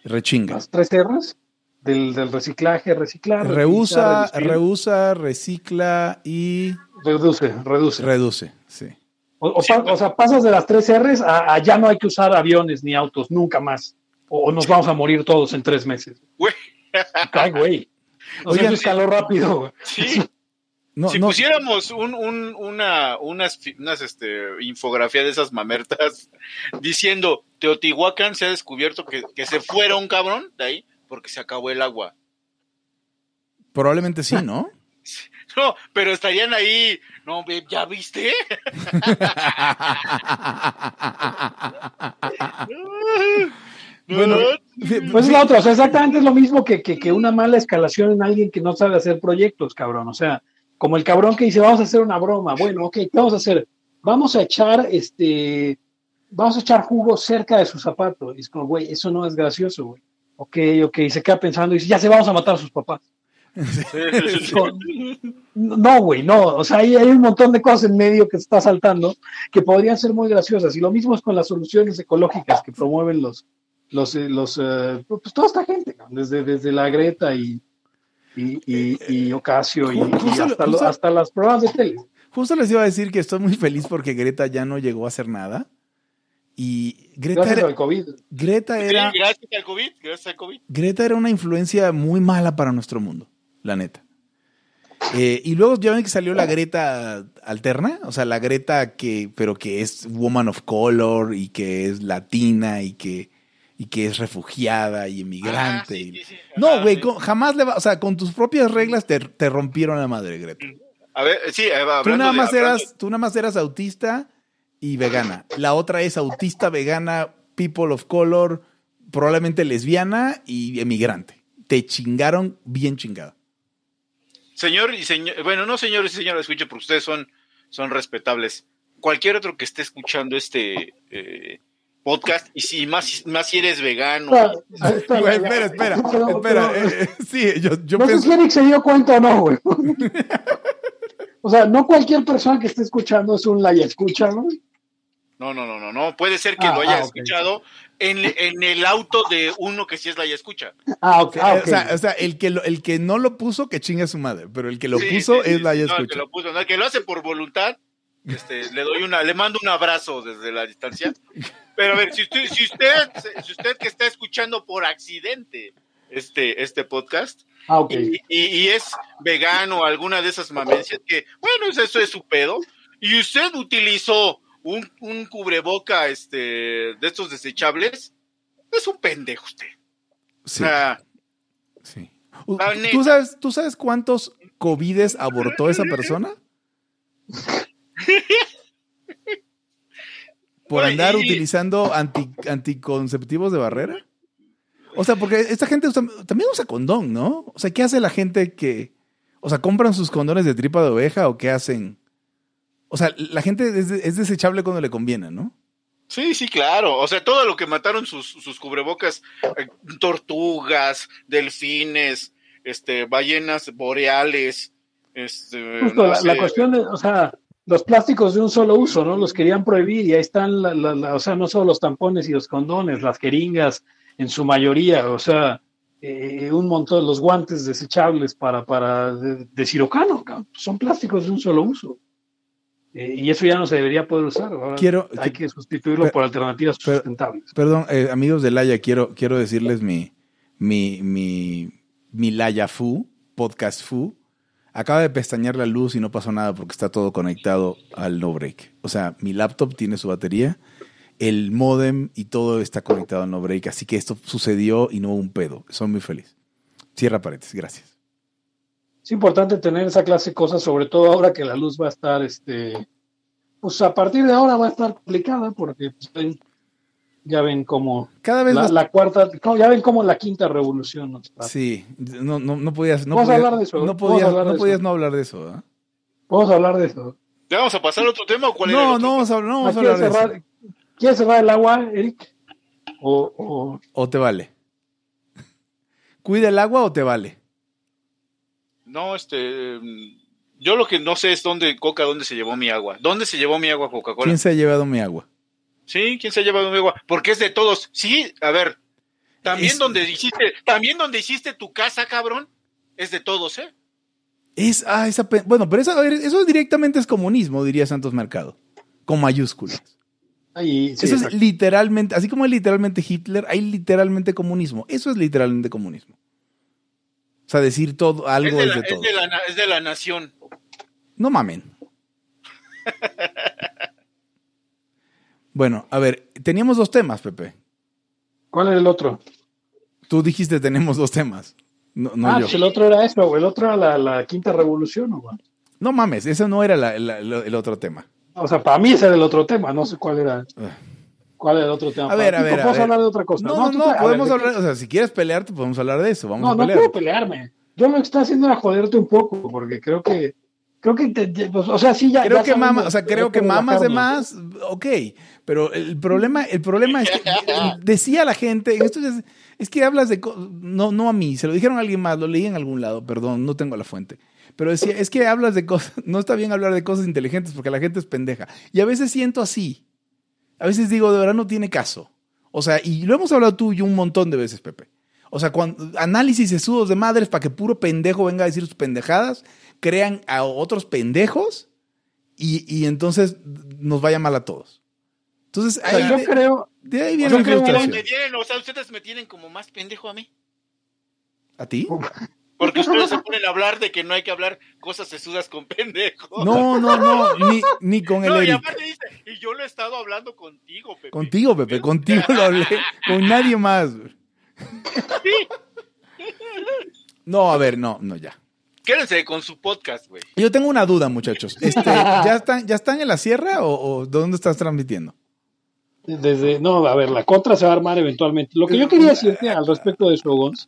Rechinga. las tres R's del, del reciclaje, reciclar, Reusa, reusa, recicla y reduce, reduce. reduce. Sí. O, o pa- o sea, pasas de las tres R's a, a ya no hay que usar aviones ni autos, nunca más. O, o nos vamos a morir todos en tres meses. Güey. Ay, güey. Sea, Oigan, escaló rápido. *laughs* Sí. No, si no, pusiéramos un, un- una, unas, unas este, infografía de esas mamertas *laughs* diciendo Teotihuacán se ha descubierto que, que se fuera un cabrón de ahí porque se acabó el agua. probablemente sí, ¿no? *laughs* *laughs* No, pero estarían ahí, no, ¿ya viste? *laughs* Bueno, Pues es la otra, o sea, exactamente es lo mismo que, que, que una mala escalación en alguien que no sabe hacer proyectos, cabrón. O sea, como el cabrón que dice, vamos a hacer una broma. Bueno, ok, ¿qué vamos a hacer? Vamos a echar, este, vamos a echar jugo cerca de su zapato. Y es como, güey, eso no es gracioso, güey. Ok, ok, y se queda pensando y dice, ya se vamos a matar a sus papás. *laughs* No, güey, no. O sea, hay, hay un montón de cosas en medio que se está saltando que podrían ser muy graciosas. Y lo mismo es con las soluciones ecológicas que promueven los, los, eh, los eh, pues toda esta gente, desde, desde la Greta y, y, y, y Ocasio y, hasta, lo- hasta las pruebas de tele. Justo les iba a decir que estoy muy feliz porque Greta ya no llegó a hacer nada. Y Greta Gracias era, al COVID. Greta era, Sí, gracias al COVID, gracias al COVID. Greta era una influencia muy mala para nuestro mundo, la neta. Eh, y luego ya ven que salió la Greta alterna, o sea, la Greta que, pero que es woman of color y que es latina y que, y que es refugiada y emigrante. Ah, sí, y- sí, sí. No, güey, jamás le va, o sea, con tus propias reglas te, te rompieron la madre, Greta. A ver, sí, hablando Tú nada de- más hablando- eras, tú nada más eras autista y vegana. La otra es autista, vegana, people of color, probablemente lesbiana y emigrante. Te chingaron bien chingada. Señor y señor, bueno, no señores y señoras, escuchen, porque ustedes son, son respetables. Cualquier otro que esté escuchando este eh, podcast, y si más, más si eres vegano, Espera, espera, Güey, espera, espera, Pero- espera. pero- eh, eh, sí, yo, yo no sé si Eric se dio cuenta o no, güey. o sea, no cualquier persona que esté escuchando es un la escucha, ¿no? no, no, no, no, no, puede ser que Ah, lo haya ah, escuchado en, en el auto de uno que sí es la ya escucha. Ah, ok. ah, Eh. O sea, o sea, el, que lo, el que no lo puso, que chinga su madre. Pero el que lo Sí, puso sí, es la ya no, el que escucha. lo puso, no, el que lo hace por voluntad, este, le doy una, le mando un abrazo desde la distancia. Pero a ver, si usted, si usted, si usted que está escuchando por accidente este, este podcast, Ah, ok. y, y- y es vegano o alguna de esas mamencias que, bueno, eso es su pedo, y usted utilizó un, un cubreboca este, de estos desechables, es un pendejo usted. Sí, O sea, sí. ¿Tú sabes, ¿Tú sabes cuántos COVIDes abortó esa persona? Por andar utilizando anti- anticonceptivos de barrera. O sea, porque esta gente usa- también usa condón, ¿no? O sea, ¿qué hace la gente que... O sea, ¿compran sus condones de tripa de oveja o qué hacen? O sea, la gente es, de- es desechable cuando le conviene, ¿no? Sí, sí, claro. O sea, todo lo que mataron sus, sus cubrebocas, eh, tortugas, delfines, este, ballenas boreales, este, Justo, no la, sé. la cuestión de, o sea, los plásticos de un solo uso, ¿no? Los querían prohibir y ahí están, la, la- la- o sea, no solo los tampones y los condones, las jeringas en su mayoría, o sea, eh, un montón de los guantes desechables para, para de, de son plásticos de un solo uso. Eh, y eso ya no se debería poder usar. ahora Quiero- hay que sustituirlo por alternativas sustentables. Perdón, eh, amigos de Laya, quiero, quiero decirles mi, mi, mi, mi Laya Fu, podcast Fu. Acaba de pestañear la luz y no pasó nada porque está todo conectado al no break. O sea, mi laptop tiene su batería, el modem y todo está conectado al no break. Así que esto sucedió y no hubo un pedo. Soy muy feliz. Cierra paréntesis, gracias. Es importante tener esa clase de cosas, sobre todo ahora que la luz va a estar, este, pues a partir de ahora va a estar complicada porque pues, ven- ya ven cómo Cada vez la, más- la cuarta, no, ya ven cómo la quinta revolución nos. Sí, no, no, no podías, no Vamos a podías, hablar de eso, no a podías, de no eso. podías no hablar de eso. ¿ah? Vamos a hablar de eso. ¿Ya vamos a pasar a otro tema o cuál era el No, otro? no vamos a, no vamos a ¿Quieres hablar de eso. cerrar, ¿Quieres cerrar el agua, Eric? O, o- ¿O te vale? *laughs* ¿Cuida el agua o te vale? No, este. mm, Yo lo que no sé es dónde, Coca, dónde se llevó mi agua. ¿Dónde se llevó mi agua Coca-Cola? ¿Quién se ha llevado mi agua? Sí, ¿quién se ha llevado mi agua? Porque es de todos. Sí, a ver. También Es- donde hiciste, también donde hiciste tu casa, cabrón, es de todos, ¿eh? Es, ah, esa, bueno, pero eso, a ver, eso directamente es comunismo, diría Santos Mercado, con mayúsculas. ahí, sí, eso exacto. es literalmente, así como es literalmente Hitler, hay literalmente comunismo. Eso es literalmente comunismo. O sea, decir todo, algo es, de es la, de es todo. de la es de la nación. No mamen. bueno, a ver, teníamos dos temas, Pepe. ¿Cuál era el otro? Tú dijiste tenemos dos temas. No, no ah, yo. pues el otro era eso, el otro era la, la quinta revolución, ¿no, güey? No mames, eso no era la- la- la- el otro tema. O sea, para mí ese era el otro tema, no sé cuál era. Ah. ¿Cuál era el otro tema? A ver, a ver, Podemos hablar de otra cosa. No, no, no, te- a ver, podemos hablar, o sea, si quieres pelearte, podemos hablar de eso. Vamos No, a no pelear. puedo pelearme. Yo lo que estoy haciendo era joderte un poco, porque creo que, creo que, te- te- pues, o sea, sí, ya. creo ya que sabemos mama, o sea, creo que mamas de más, ok, pero el problema, el problema es que *laughs* decía la gente, esto es, es que hablas de, no, no a mí, se lo dijeron a alguien más, lo leí en algún lado, perdón, no tengo la fuente, pero decía, es que hablas de cosas, *laughs* no está bien hablar de cosas inteligentes porque la gente es pendeja, y a veces siento así, a veces digo, de verdad no tiene caso, o sea, y lo hemos hablado tú y yo un montón de veces, Pepe. O sea, cuando, análisis sesudos de madres para que puro pendejo venga a decir sus pendejadas, crean a otros pendejos y, y entonces nos vaya mal a todos. Entonces, O sea, ahí yo de, creo, de ahí viene yo la creo que- frustración. Me tienen, o sea, ustedes me tienen como más pendejo a mí. ¿A ti? Porque ustedes se ponen a hablar de que no hay que hablar cosas sesudas con pendejos. No, no, no, ni, ni con el No, y Eric. aparte dice, y yo lo he estado hablando contigo, Pepe. Contigo, Pepe, contigo lo hablé, con nadie más. No, a ver, no, no, ya. Quédense con su podcast, güey. Yo tengo una duda, muchachos. Este, ¿ya, están, ¿Ya están en la sierra o, o dónde estás transmitiendo? Desde, no, a ver, la contra se va a armar eventualmente. Lo que yo quería decirte al respecto de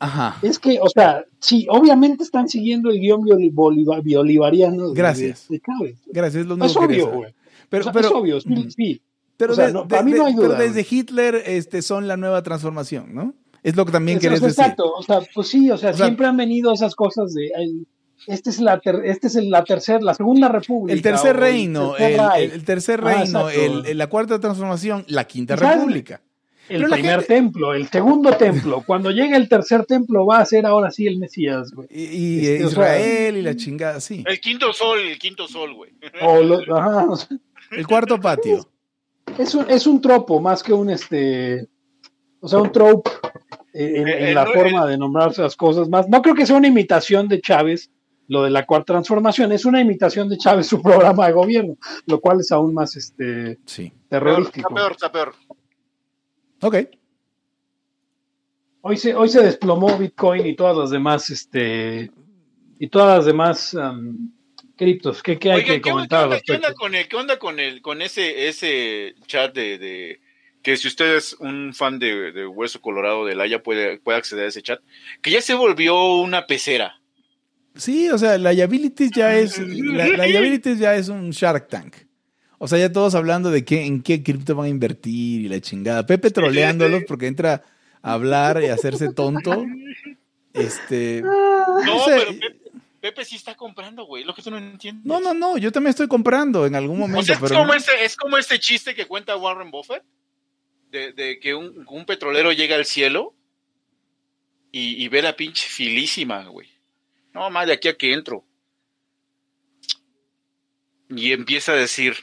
Ajá. es que, o sea, sí, obviamente están siguiendo el guion boli- boliva- bolivariano Gracias. de, de Chávez. Gracias, es lo único Es obvio, güey. Pero, O sea, pero, es obvio, sí, mm, sí. pero, O sea, de- no, de- para mí no hay duda, pero desde Hitler este, son la nueva transformación, ¿no? Es lo que también querés es decir. Exacto, o sea, pues sí, o sea, O sea, siempre han venido esas cosas de el- este es la ter- este es la tercera, la segunda república. El tercer o reino, el, el- el tercer Ah, reino, el- el- la cuarta transformación, la quinta ¿Sabes? república. el pero primer gente- templo, el segundo templo. Cuando llegue el tercer templo va a ser ahora sí el Mesías, güey. Y, y, Este, eh, o sea, Israel y la chingada, sí. El quinto sol, el quinto sol, güey. O lo- ajá, o sea, El cuarto patio. es, un, es un tropo más que un este, o sea, un trope en, en- en El- la el- forma de nombrarse las cosas más. No creo que sea una imitación de Chávez. Lo de la cuarta transformación es una imitación de Chávez su programa de gobierno, lo cual es aún más este Sí. Está terrorístico. peor, está peor. Ok. Hoy se, hoy se desplomó Bitcoin y todas las demás, este, y todas las demás criptos. ¿Qué, qué hay que ¿qué, comentar qué onda con el, qué onda con el, con ese, ese chat de, de que si usted es un fan de, de Hueso Colorado de Laia puede, puede acceder a ese chat, que ya se volvió una pecera. Sí, o sea, la liabilities ya *laughs* es, la, liabilities ya es un Shark Tank. O sea, ya todos hablando de qué, en qué cripto van a invertir y la chingada. Pepe troleándolos porque entra a hablar y a hacerse tonto. Este. *laughs* No, no sé. pero Pepe, Pepe sí está comprando, güey, lo que tú no entiendes. No, no, no, yo también estoy comprando en algún O momento, sea, es, pero como no- este, es como este chiste que cuenta Warren Buffett, de, de que un, un petrolero llega al cielo y, y ve la pinche filísima, güey. No, más de aquí a que entro. Y empieza a decir,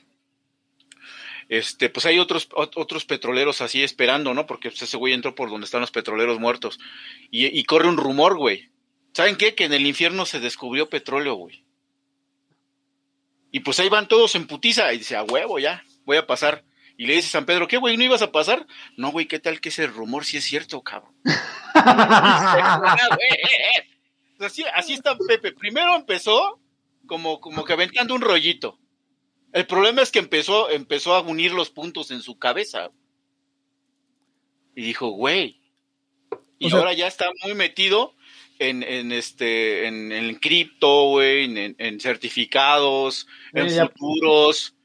este, pues hay otros, ot- otros petroleros así esperando, ¿no? Porque pues, ese güey entró por donde están los petroleros muertos. Y, y corre un rumor, güey. ¿Saben qué? Que en el infierno se descubrió petróleo, güey. Y pues ahí van todos en putiza. Y dice, a huevo, ya, voy a pasar. Y le dice San Pedro, ¿qué, güey? ¿No ibas a pasar? No, güey, ¿qué tal que ese rumor sí es cierto, cabrón? *laughs* así, así está Pepe. Primero empezó como, como que aventando un rollito. El problema es que empezó, empezó a unir los puntos en su cabeza. Y dijo, güey. Y O sea- ahora ya está muy metido en, en este, en, en cripto, güey, en, en- en certificados, en futuros,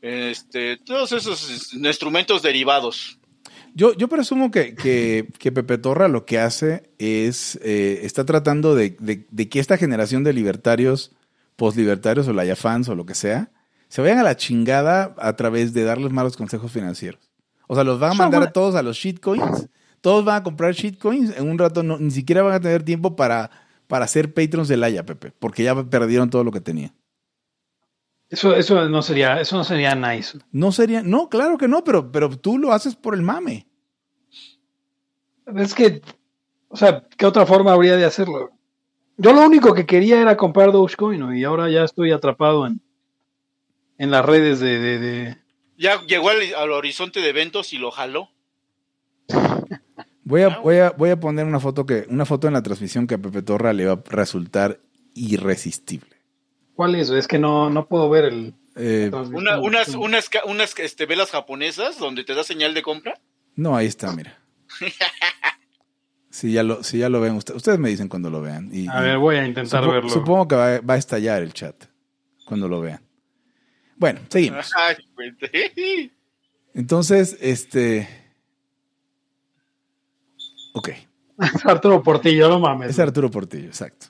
este, todos esos instrumentos derivados. Yo, yo presumo que, que, que Pepe Torra lo que hace es, eh, está tratando de, de- de que esta generación de libertarios, postlibertarios o layafans o lo que sea, se vayan a la chingada a través de darles malos consejos financieros. O sea, los van a mandar a todos a los shitcoins, todos van a comprar shitcoins, en un rato no, ni siquiera van a tener tiempo para, para ser patrons de Laya, Pepe, porque ya perdieron todo lo que tenían. Eso, eso no sería, eso no sería nice. No sería, no, claro que no, pero, pero tú lo haces por el mame. Es que, o sea, ¿qué otra forma habría de hacerlo? Yo lo único que quería era comprar Dogecoin ¿no? y ahora ya estoy atrapado en, en las redes de, de- de- Ya llegó al, al horizonte de eventos y lo jaló. Voy a, Ah, voy a, voy a poner una foto que, una foto en la transmisión que a Pepe Torra le va a resultar irresistible. ¿Cuál es? Es que no, no puedo ver el... Eh, Una- unas unas, unas este, velas japonesas donde te da señal de compra. no, ahí está, mira. Si ya lo, si ya lo ven, usted- ustedes me dicen cuando lo vean. Y, A ver, voy a intentar supo- verlo. Supongo que va, va a estallar el chat cuando lo vean. Bueno, seguimos. *laughs* Entonces, este. Ok. *laughs* Arturo Portillo, no mames. Es Arturo Portillo, exacto.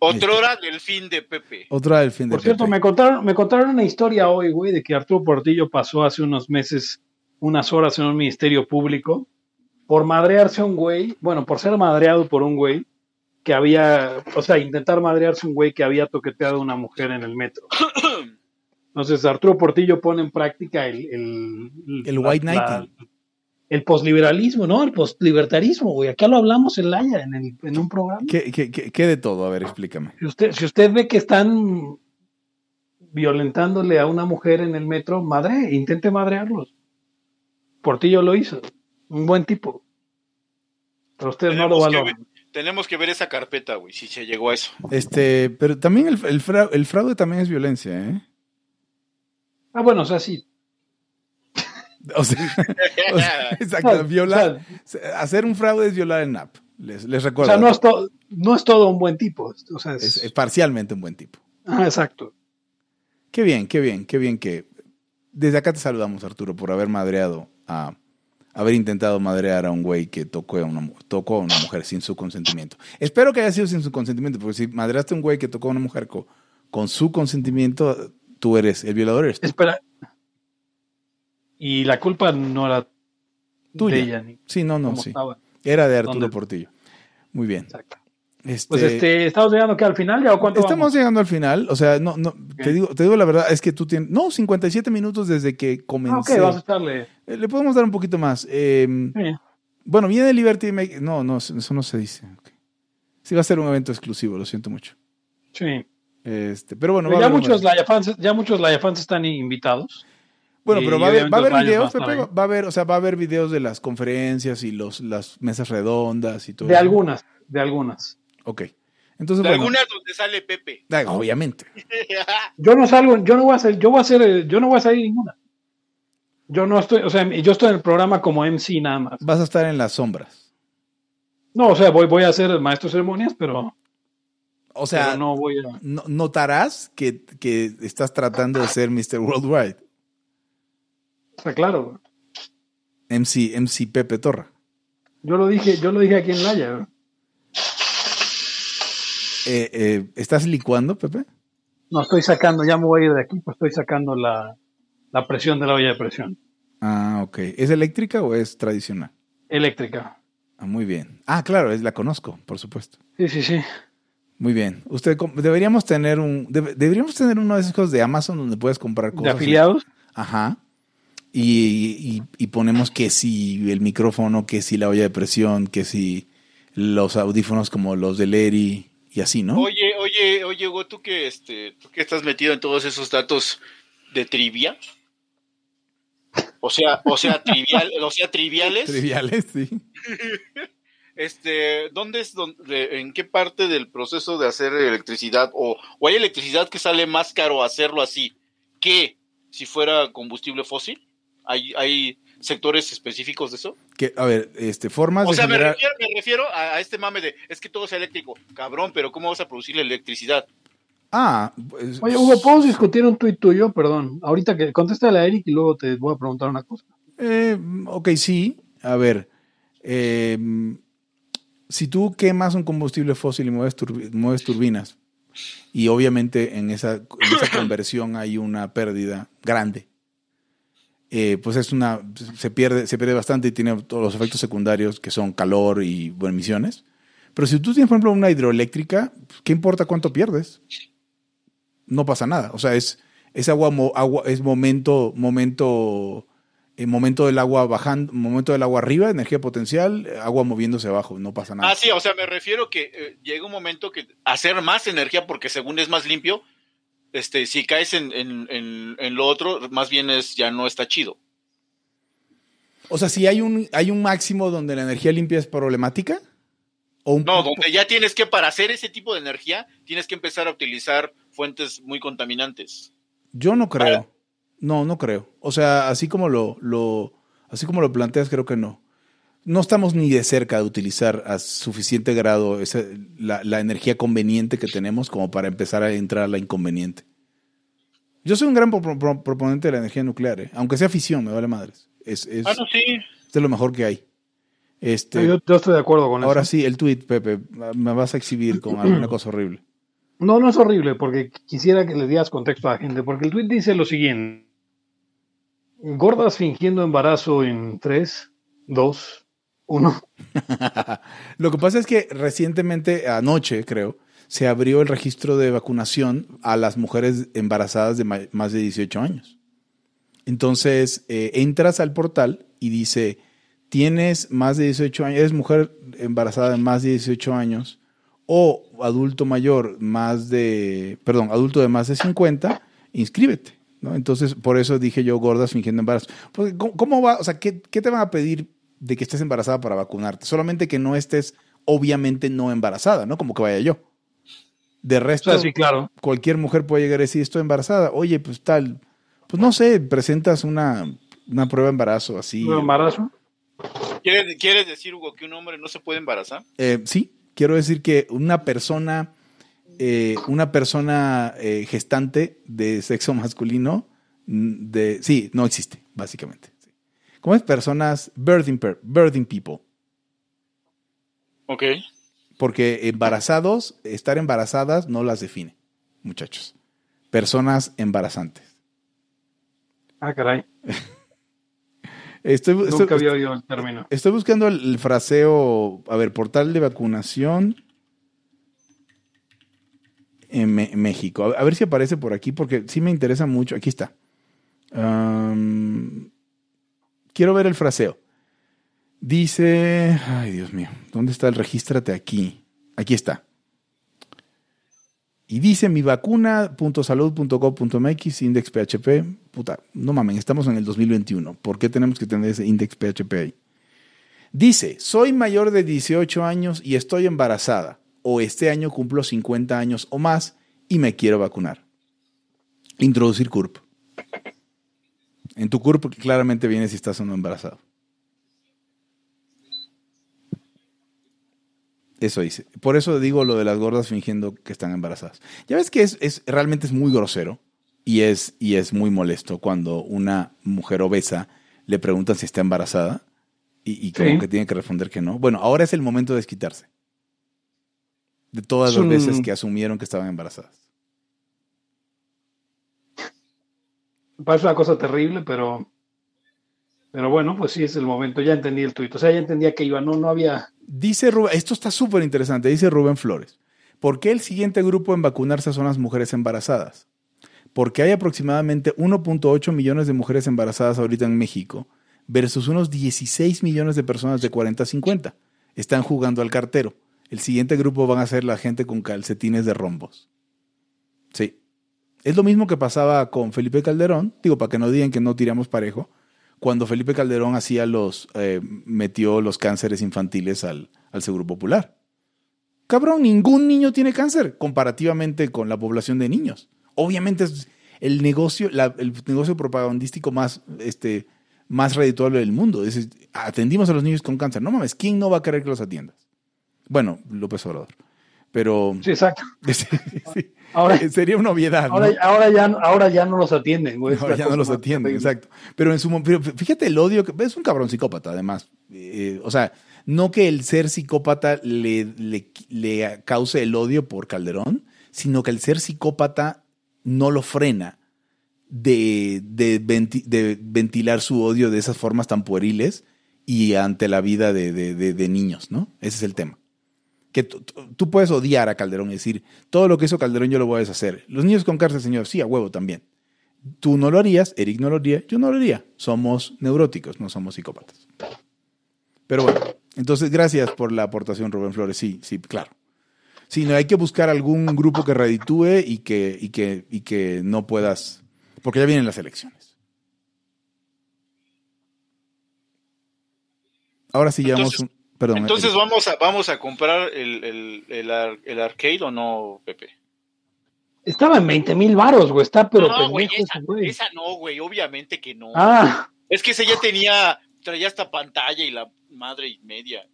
Otrora del fin de Pepe. Otra del fin de Por cierto, Pepe. me contaron, me contaron una historia hoy, güey, de que Arturo Portillo pasó hace unos meses unas horas en un ministerio público por madrearse a un güey, bueno, por ser madreado por un güey que había, o sea, intentar madrearse a un güey que había toqueteado a una mujer en el metro. *coughs* Entonces Arturo Portillo pone en práctica el... El, El white knighting. El posliberalismo, ¿no? El postlibertarismo, güey. Acá lo hablamos en Laia, en, el- en un programa. ¿Qué, qué, qué- qué de todo? A ver, explícame. Si usted, si usted ve que están violentándole a una mujer en el metro, madre, intente madrearlos. Portillo lo hizo. Un buen tipo. Pero ustedes no lo Tenemos que, valoran. ver, tenemos que ver esa carpeta, güey, si se llegó a eso. Este, pero también el, el, fraude, el fraude también es violencia, ¿eh? Ah, bueno, o sea, sí. O sea, o sea, *laughs* exacto, violar, hacer un fraude es violar el NAP. Les, les O recuerdo. sea, no es, to- no es todo un buen tipo. O sea, es- es, es parcialmente un buen tipo. Ah, exacto. Qué bien, qué bien, qué bien que. Desde acá te saludamos, Arturo, por haber madreado a. Haber intentado madrear a un güey que tocó a, una, tocó a una mujer sin su consentimiento. Espero que haya sido sin su consentimiento, porque si madreaste a un güey que tocó a una mujer co- con, su consentimiento, tú eres el violador. Eres tú. Espera. Y la culpa no era Tuya. de ella, ni Sí, no, no, sí. estaba. Era de Arturo ¿Dónde? Portillo. Muy bien. Exacto. Este, Pues este, estamos llegando que al final ya o cuánto Estamos vamos? llegando al final, o sea, no, no, te digo, te digo la verdad, es que tú tienes, no, 57 minutos desde que Ah, ok, comencé. vamos a echarle. Eh, Le podemos dar un poquito más. Eh, Sí. bueno, viene Liberty Make, no, no, eso no se dice. Sí va a ser un evento exclusivo, lo siento mucho. sí. Este, pero bueno, Pero ya muchos fans, ya muchos Laia fans están invitados. Bueno, pero va a haber, va a haber obviamente videos, Pepe, va a haber, o sea, va a haber videos de las conferencias y los, las mesas redondas y todo. De eso. algunas, de algunas. Ok. Entonces, De bueno, algunas donde sale Pepe. obviamente. *laughs* Yo no salgo, yo no voy a hacer, yo voy a hacer, yo no voy a salir ninguna. Yo no estoy, o sea, yo estoy en el programa como MC nada más. Vas a estar en las sombras. No, o sea, voy, voy a hacer maestro de ceremonias, pero, O sea, pero no voy a. no- notarás que, que estás tratando de ser Mr. Worldwide. Está claro. MC, MC Pepe Torra. Yo lo dije, yo lo dije aquí en Laya. Eh, eh, ¿Estás licuando, Pepe? No estoy sacando, ya me voy a ir de aquí, pues estoy sacando la, la presión de la olla de presión Ah, ok. ¿Es eléctrica o es tradicional? eléctrica. Ah, muy bien. Ah, claro, es, la conozco, por supuesto. Sí, sí, sí. Muy bien. Usted deberíamos tener un debe- deberíamos tener uno de esos cosas de Amazon donde puedes comprar De cosas. afiliados. Ajá. Y, y- y ponemos que si el micrófono, que si la olla de presión, que si los audífonos como los de Leri y así, ¿no? Oye, oye, oye, Hugo, tú que este, tú que estás metido en todos esos datos de trivia. O sea, o sea, trivial, o sea, triviales. Triviales, sí. *laughs* Este, ¿dónde es donde, en qué parte del proceso de hacer electricidad o, o hay electricidad que sale más caro hacerlo así que si fuera combustible fósil? ¿Hay, hay sectores específicos de eso? Que, a ver, este, formas O de sea, me refiero, me refiero a, a este mame de es que todo es eléctrico. Cabrón, pero ¿cómo vas a producir la electricidad? Ah, pues, Oye, Hugo, ¿puedo discutir un tuit tuyo? Perdón. Ahorita que contéstale a Eric y luego te voy a preguntar una cosa. Eh, ok, sí. A ver, eh, si tú quemas un combustible fósil y mueves, turbi- mueves turbinas, y obviamente en esa, en esa *coughs* conversión hay una pérdida grande, eh, pues es una, se pierde, se pierde bastante y tiene todos los efectos secundarios que son calor y bueno, emisiones. Pero si tú tienes, por ejemplo, una hidroeléctrica, ¿qué importa cuánto pierdes? No pasa nada. O sea, es, es agua, agua es momento, momento, el momento del agua bajando, momento del agua arriba, energía potencial, agua moviéndose abajo, no pasa nada. Ah, sí, o sea, me refiero que eh, llega un momento que hacer más energía porque según es más limpio, este, si caes en, en, en, en lo otro, más bien es ya no está chido. O sea, si hay un, hay un máximo donde la energía limpia es problemática, o un No, donde ya tienes que, para hacer ese tipo de energía, tienes que empezar a utilizar fuentes muy contaminantes. Yo no creo. No, no creo. O sea, así como lo, lo, así como lo planteas, creo que no. No estamos ni de cerca de utilizar a suficiente grado esa- la, la energía conveniente que tenemos como para empezar a entrar a la inconveniente. Yo soy un gran pro- pro- proponente de la energía nuclear, ¿eh? aunque sea fisión, me vale madres. Es, es, Ah, no, sí. es de lo mejor que hay. Este, Yo, yo estoy de acuerdo con ahora eso. sí, el tweet, Pepe, me vas a exhibir con *clears throat* alguna cosa horrible. No, no es horrible, porque quisiera que le dieras contexto a la gente, porque el tuit dice lo siguiente. Gordas fingiendo embarazo en 3, 2, 1. *laughs* Lo que pasa es que recientemente, anoche creo, se abrió el registro de vacunación a las mujeres embarazadas de más de 18 años. Entonces, eh, entras al portal y dice, tienes más de 18 años, eres mujer embarazada de más de 18 años o adulto mayor más de, perdón, adulto de más de 50, inscríbete. ¿no? Entonces, por eso dije yo gordas fingiendo embarazo. Porque, ¿cómo, va? O sea, ¿qué, ¿qué te van a pedir de que estés embarazada para vacunarte? Solamente que no estés, obviamente, no embarazada, ¿no? Como que vaya yo. De O resto, sea, sí, claro. cualquier mujer puede llegar y decir, estoy embarazada. Oye, pues tal, pues no sé, presentas una, una prueba de embarazo así. ¿Un embarazo? ¿Quieres, quieres decir, Hugo, que un hombre no se puede embarazar? Eh, sí, quiero decir que una persona, eh, una persona eh, gestante de sexo masculino, mm, de, sí, no existe, básicamente. ¿Cómo es? Personas, birthing, per- birthing people. Ok. Porque embarazados, estar embarazadas no las define, muchachos. Personas embarazantes. Ah, caray. *laughs* Estoy, estoy- Nunca había oído el término. Estoy buscando el, el fraseo, a ver, portal de vacunación en Me- México. A, a ver si aparece por aquí, porque sí me interesa mucho. Aquí está. Am, quiero ver el fraseo. Dice, ay Dios mío, ¿dónde está el regístrate aquí? Aquí está. Y dice mi vacuna.salud.gov.mx, index PHP. Puta, no mamen, estamos en el 2021. ¿Por qué tenemos que tener ese index PHP ahí? Dice, soy mayor de 18 años y estoy embarazada. O este año cumplo 50 años o más y me quiero vacunar. Introducir CURP. En tu CURP claramente viene si estás o no embarazado. Eso dice. Por eso digo lo de las gordas fingiendo que están embarazadas. Ya ves que es, es- realmente es muy grosero y es, y es muy molesto cuando una mujer obesa le preguntan si está embarazada y, y como Sí. que tiene que responder que no. Bueno, ahora es el momento de desquitarse. De todas Es las un- veces que asumieron que estaban embarazadas. Parece una cosa terrible, pero. Pero bueno, pues sí es el momento. Ya entendí el tuit. O sea, ya entendía que iba. No, no había. Dice Rubén, esto está súper interesante, dice Rubén Flores. ¿Por qué el siguiente grupo en vacunarse son las mujeres embarazadas? Porque hay aproximadamente 1.8 millones de mujeres embarazadas ahorita en México versus unos 16 millones de personas de 40 a 50. Están jugando al cartero. El siguiente grupo van a ser la gente con calcetines de rombos. Sí. Es lo mismo que pasaba con Felipe Calderón, digo, para que no digan que no tiramos parejo, cuando Felipe Calderón hacía los, eh, metió los cánceres infantiles al, al Seguro Popular. Cabrón, ningún niño tiene cáncer comparativamente con la población de niños. Obviamente es el negocio, el negocio propagandístico más, este, más redituable del mundo. Es, atendimos a los niños con cáncer. No mames, ¿quién no va a querer que los atiendas? Bueno, López Obrador. Pero Sí, exacto. *laughs* sí, sí. Ahora, sería una obviedad. ¿no? ahora, ahora, ya, ahora ya no los atienden, güey. Ahora ya no los atienden, exacto. Pero en su pero fíjate el odio que es un cabrón psicópata, además. Eh, o sea, no que el ser psicópata le, le, le cause el odio por Calderón, sino que el ser psicópata no lo frena de, de, venti- de ventilar su odio de esas formas tan pueriles y ante la vida de- de niños, ¿no? Ese es el tema. Que tú- puedes odiar a Calderón y decir, todo lo que hizo Calderón yo lo voy a deshacer. Los niños con cárcel, señor, sí, a huevo también. Tú no lo harías, Eric no lo haría, yo no lo haría. Somos neuróticos, no somos psicópatas. Pero bueno, entonces gracias por la aportación, Rubén Flores. Sí, sí, claro. Sí, no hay que buscar algún grupo que reditúe y que, y que, y que no puedas, porque ya vienen las elecciones. Ahora sí llevamos un... Perdón. Entonces vamos a, vamos a comprar el, el, el, ar- el arcade o no, Pepe. Estaba en 20 mil varos, güey. Está pero no, güey, esa, ese güey. esa no, güey, obviamente que no. Ah, Es que ese ya tenía, traía esta pantalla y la madre y media.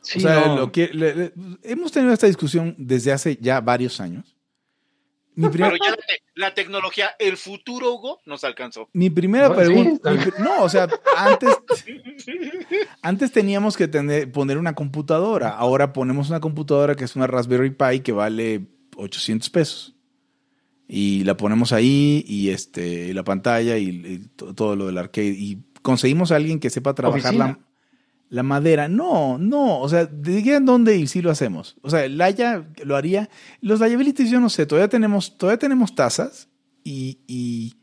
sí, o sea, no. lo que, le- le- hemos tenido esta discusión desde hace ya varios años. Mi, Pero ya la, te- la tecnología, el futuro, Hugo, nos alcanzó. mi primera pregunta... mi no, o sea, antes, *laughs* antes teníamos que tener, poner una computadora. Ahora ponemos una computadora que es una Raspberry Pi que vale 800 pesos. Y la ponemos ahí y este, la pantalla y, y to- todo lo del arcade. Y conseguimos a alguien que sepa trabajar la... Oficina. La madera, no, no, o sea, digan dónde y sí lo hacemos. O sea, el Laya lo haría. Los liabilities yo no sé, todavía tenemos, todavía tenemos tazas y, y,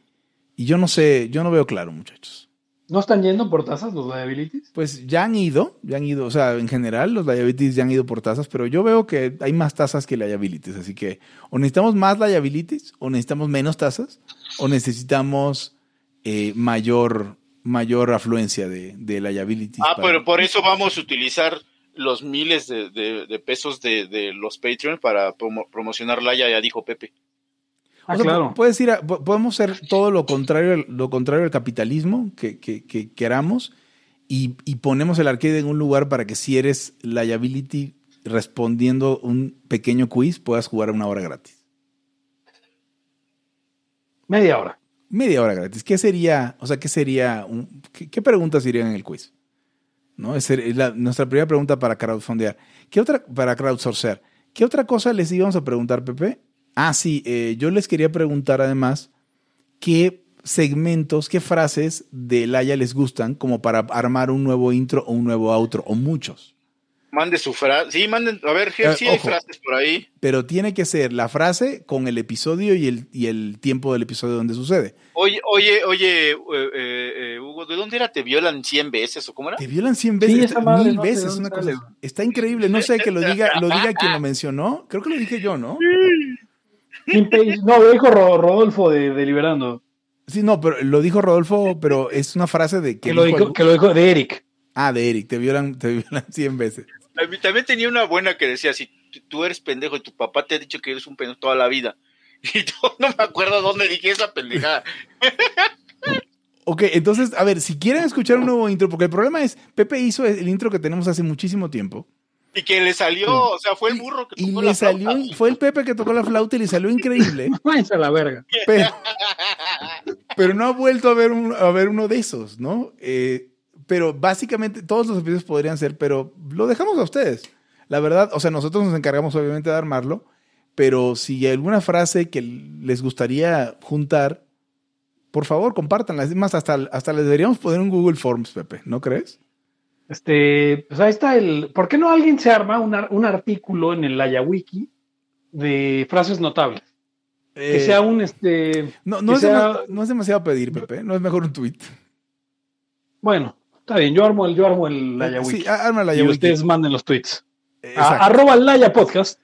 y yo no sé, yo no veo claro, muchachos. ¿No están yendo por tasas los liabilities? Pues ya han ido, ya han ido, o sea, en general los liabilities ya han ido por tasas, pero yo veo que hay más tasas que liabilities, así que o necesitamos más liabilities, o necesitamos menos tasas, o necesitamos eh, mayor, mayor afluencia de, de liabilities. Ah, para- pero por eso vamos a utilizar los miles de, de- de pesos de, de los Patreon para promo- promocionar Laya, ya dijo Pepe. Ah, O sea, claro. pu- Puedes ir a- podemos hacer todo lo contrario, al- lo contrario al capitalismo que, que- que queramos y, y ponemos el arcade en un lugar para que si eres liability respondiendo un pequeño quiz puedas jugar una hora gratis. Media hora. Media hora gratis. ¿Qué sería, o sea, qué sería, un- qué, preguntas irían en el quiz? ¿No? Es la- nuestra primera pregunta para crowdfundear. ¿Qué otra, para crowdsourcear? ¿Qué otra cosa les íbamos a preguntar, Pepe? Ah, sí, eh, yo les quería preguntar además qué segmentos, qué frases de Laia les gustan como para armar un nuevo intro o un nuevo outro, o muchos. Mande su frase. Sí, manden. A ver, Eh, sí hay ojo. frases por ahí. Pero tiene que ser la frase con el episodio y el, y el tiempo del episodio donde sucede. Oye, oye, oye, eh, eh, eh, Hugo, ¿de dónde era? ¿Te violan 100 veces o cómo era? Te violan 100 Sí, veces, esa madre mil no veces, una cosa. Está increíble, no sé que lo diga, lo diga quien lo *laughs* mencionó. Creo que lo dije yo, ¿no? No, lo dijo Ro- Rodolfo de, de Liberando. Sí, no, pero lo dijo Rodolfo, pero es una frase de que, Que lo, dijo que lo dijo de Eric. Ah, de Eric, te violan, te violan 100 veces. A mí También tenía una buena que decía, si tú- eres pendejo y tu papá te ha dicho que eres un pendejo toda la vida. *laughs* Y yo no me acuerdo dónde dije esa pendejada. *laughs* Ok, entonces, a ver, si quieren escuchar un nuevo intro, porque el problema es, Pepe hizo el intro que tenemos hace muchísimo tiempo. Y que le salió, o sea, fue el burro que Y tocó le la salió, flauta. fue el Pepe que tocó la flauta y le salió increíble. *laughs* Váyanse a la verga. pero, pero no ha vuelto a ver, un- a ver uno de esos, ¿no? Eh, pero básicamente todos los episodios podrían ser, pero lo dejamos a ustedes. La verdad, o sea, nosotros nos encargamos obviamente de armarlo, pero si hay alguna frase que les gustaría juntar, por favor, compártanla. Es más, hasta, hasta les deberíamos poner un Google Forms, Pepe, ¿no crees? Este, pues ahí está el. ¿Por qué no alguien se arma un, ar- un artículo en el Wiki de frases notables? Que Eh, sea un este. no, no es sea- no es demasiado pedir, Pepe. No es mejor un tweet. Bueno, está bien, yo armo el, yo armo el Laya Wiki. Sí, arma la y Wiki. ustedes manden los tweets. A- arroba Laya Podcast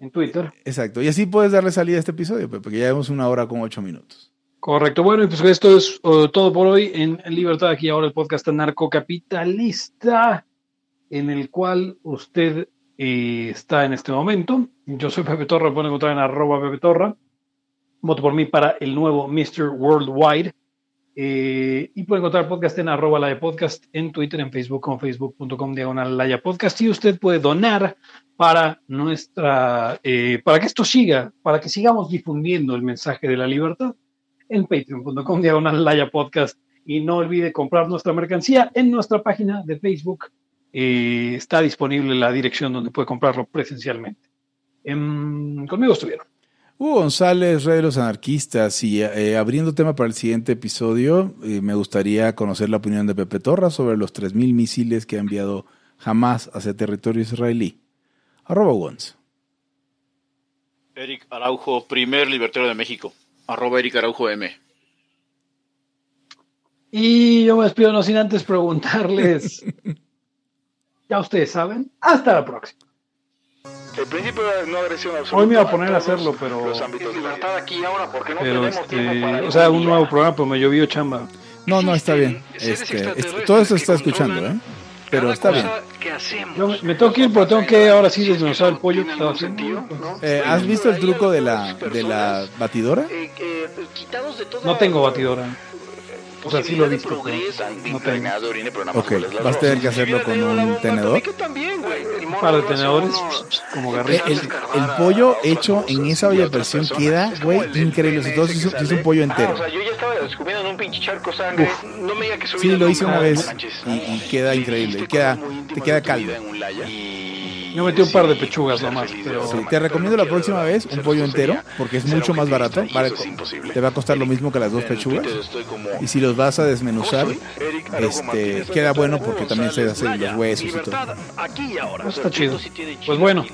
en Twitter. Exacto. Y así puedes darle salida a este episodio, Pepe, que ya llevamos una hora con ocho minutos. Correcto. Bueno, y pues esto es uh, todo por hoy en Libertad. Aquí ahora el podcast anarcocapitalista, en el cual usted eh, está en este momento. Yo soy Pepe Torra, me pueden encontrar en arroba Pepe Torra. Voto por mí para el nuevo Mr. Worldwide. Eh, y pueden encontrar podcast en arroba Laya Podcast, en Twitter, en Facebook, como facebook.com diagonal Laya Podcast. Y usted puede donar para nuestra, eh, para que esto siga, para que sigamos difundiendo el mensaje de la libertad en patreon.com diagonal Laya Podcast y no olvide comprar nuestra mercancía en nuestra página de Facebook. Eh, está disponible la dirección donde puede comprarlo presencialmente. Em, conmigo estuvieron. Hugo González, Rey de los Anarquistas, y eh, abriendo tema para el siguiente episodio, eh, me gustaría conocer la opinión de Pepe Torra sobre los 3.000 misiles que ha enviado Hamas hacia territorio israelí. Arroba Wons. Eric Araujo, primer libertario de México. Arroba Eric Araujo M. Y yo me despido no sin antes preguntarles, *laughs* ya ustedes saben, hasta la próxima. El principio de no agresión absoluta. Hoy me iba a poner a hacerlo, pero, Los ámbitos de la Libertad aquí ahora porque no pero tenemos tiempo para este, o sea, un nuevo programa, pero me llovió chamba. No, no, está bien. Este, extraterrestres es- todo esto que está escuchando, ¿eh? Pero está bien. Yo me, me tengo que ir, pero tengo que ahora sí desmenuzar el pollo que estaba haciendo. Eh, ¿Has visto el truco de la, de la batidora? Eh, eh, No tengo batidora. O sea, sí lo he visto. No tengo. pero Ok, vas a tener que hacerlo con un tenedor. también, güey. Un par de tenedores como garritas. El, el pollo hecho en esa olla de presión queda, güey, increíble. Sobre todo si es, si es un pollo Ah, entero. o sea, yo ya estaba descubriendo en un pinche charco sangre. No me diga que soy Sí, lo hice una vez y, y queda increíble. y Queda, te queda caldo. Y, Yo metí un par de pechugas nomás, pero- Sí, te recomiendo la próxima vez un pollo entero, porque es mucho más barato. Vale- te va a costar lo mismo que las dos pechugas. Y si los vas a desmenuzar, este, queda bueno porque también se hacen los huesos y todo. Está chido. Pues bueno,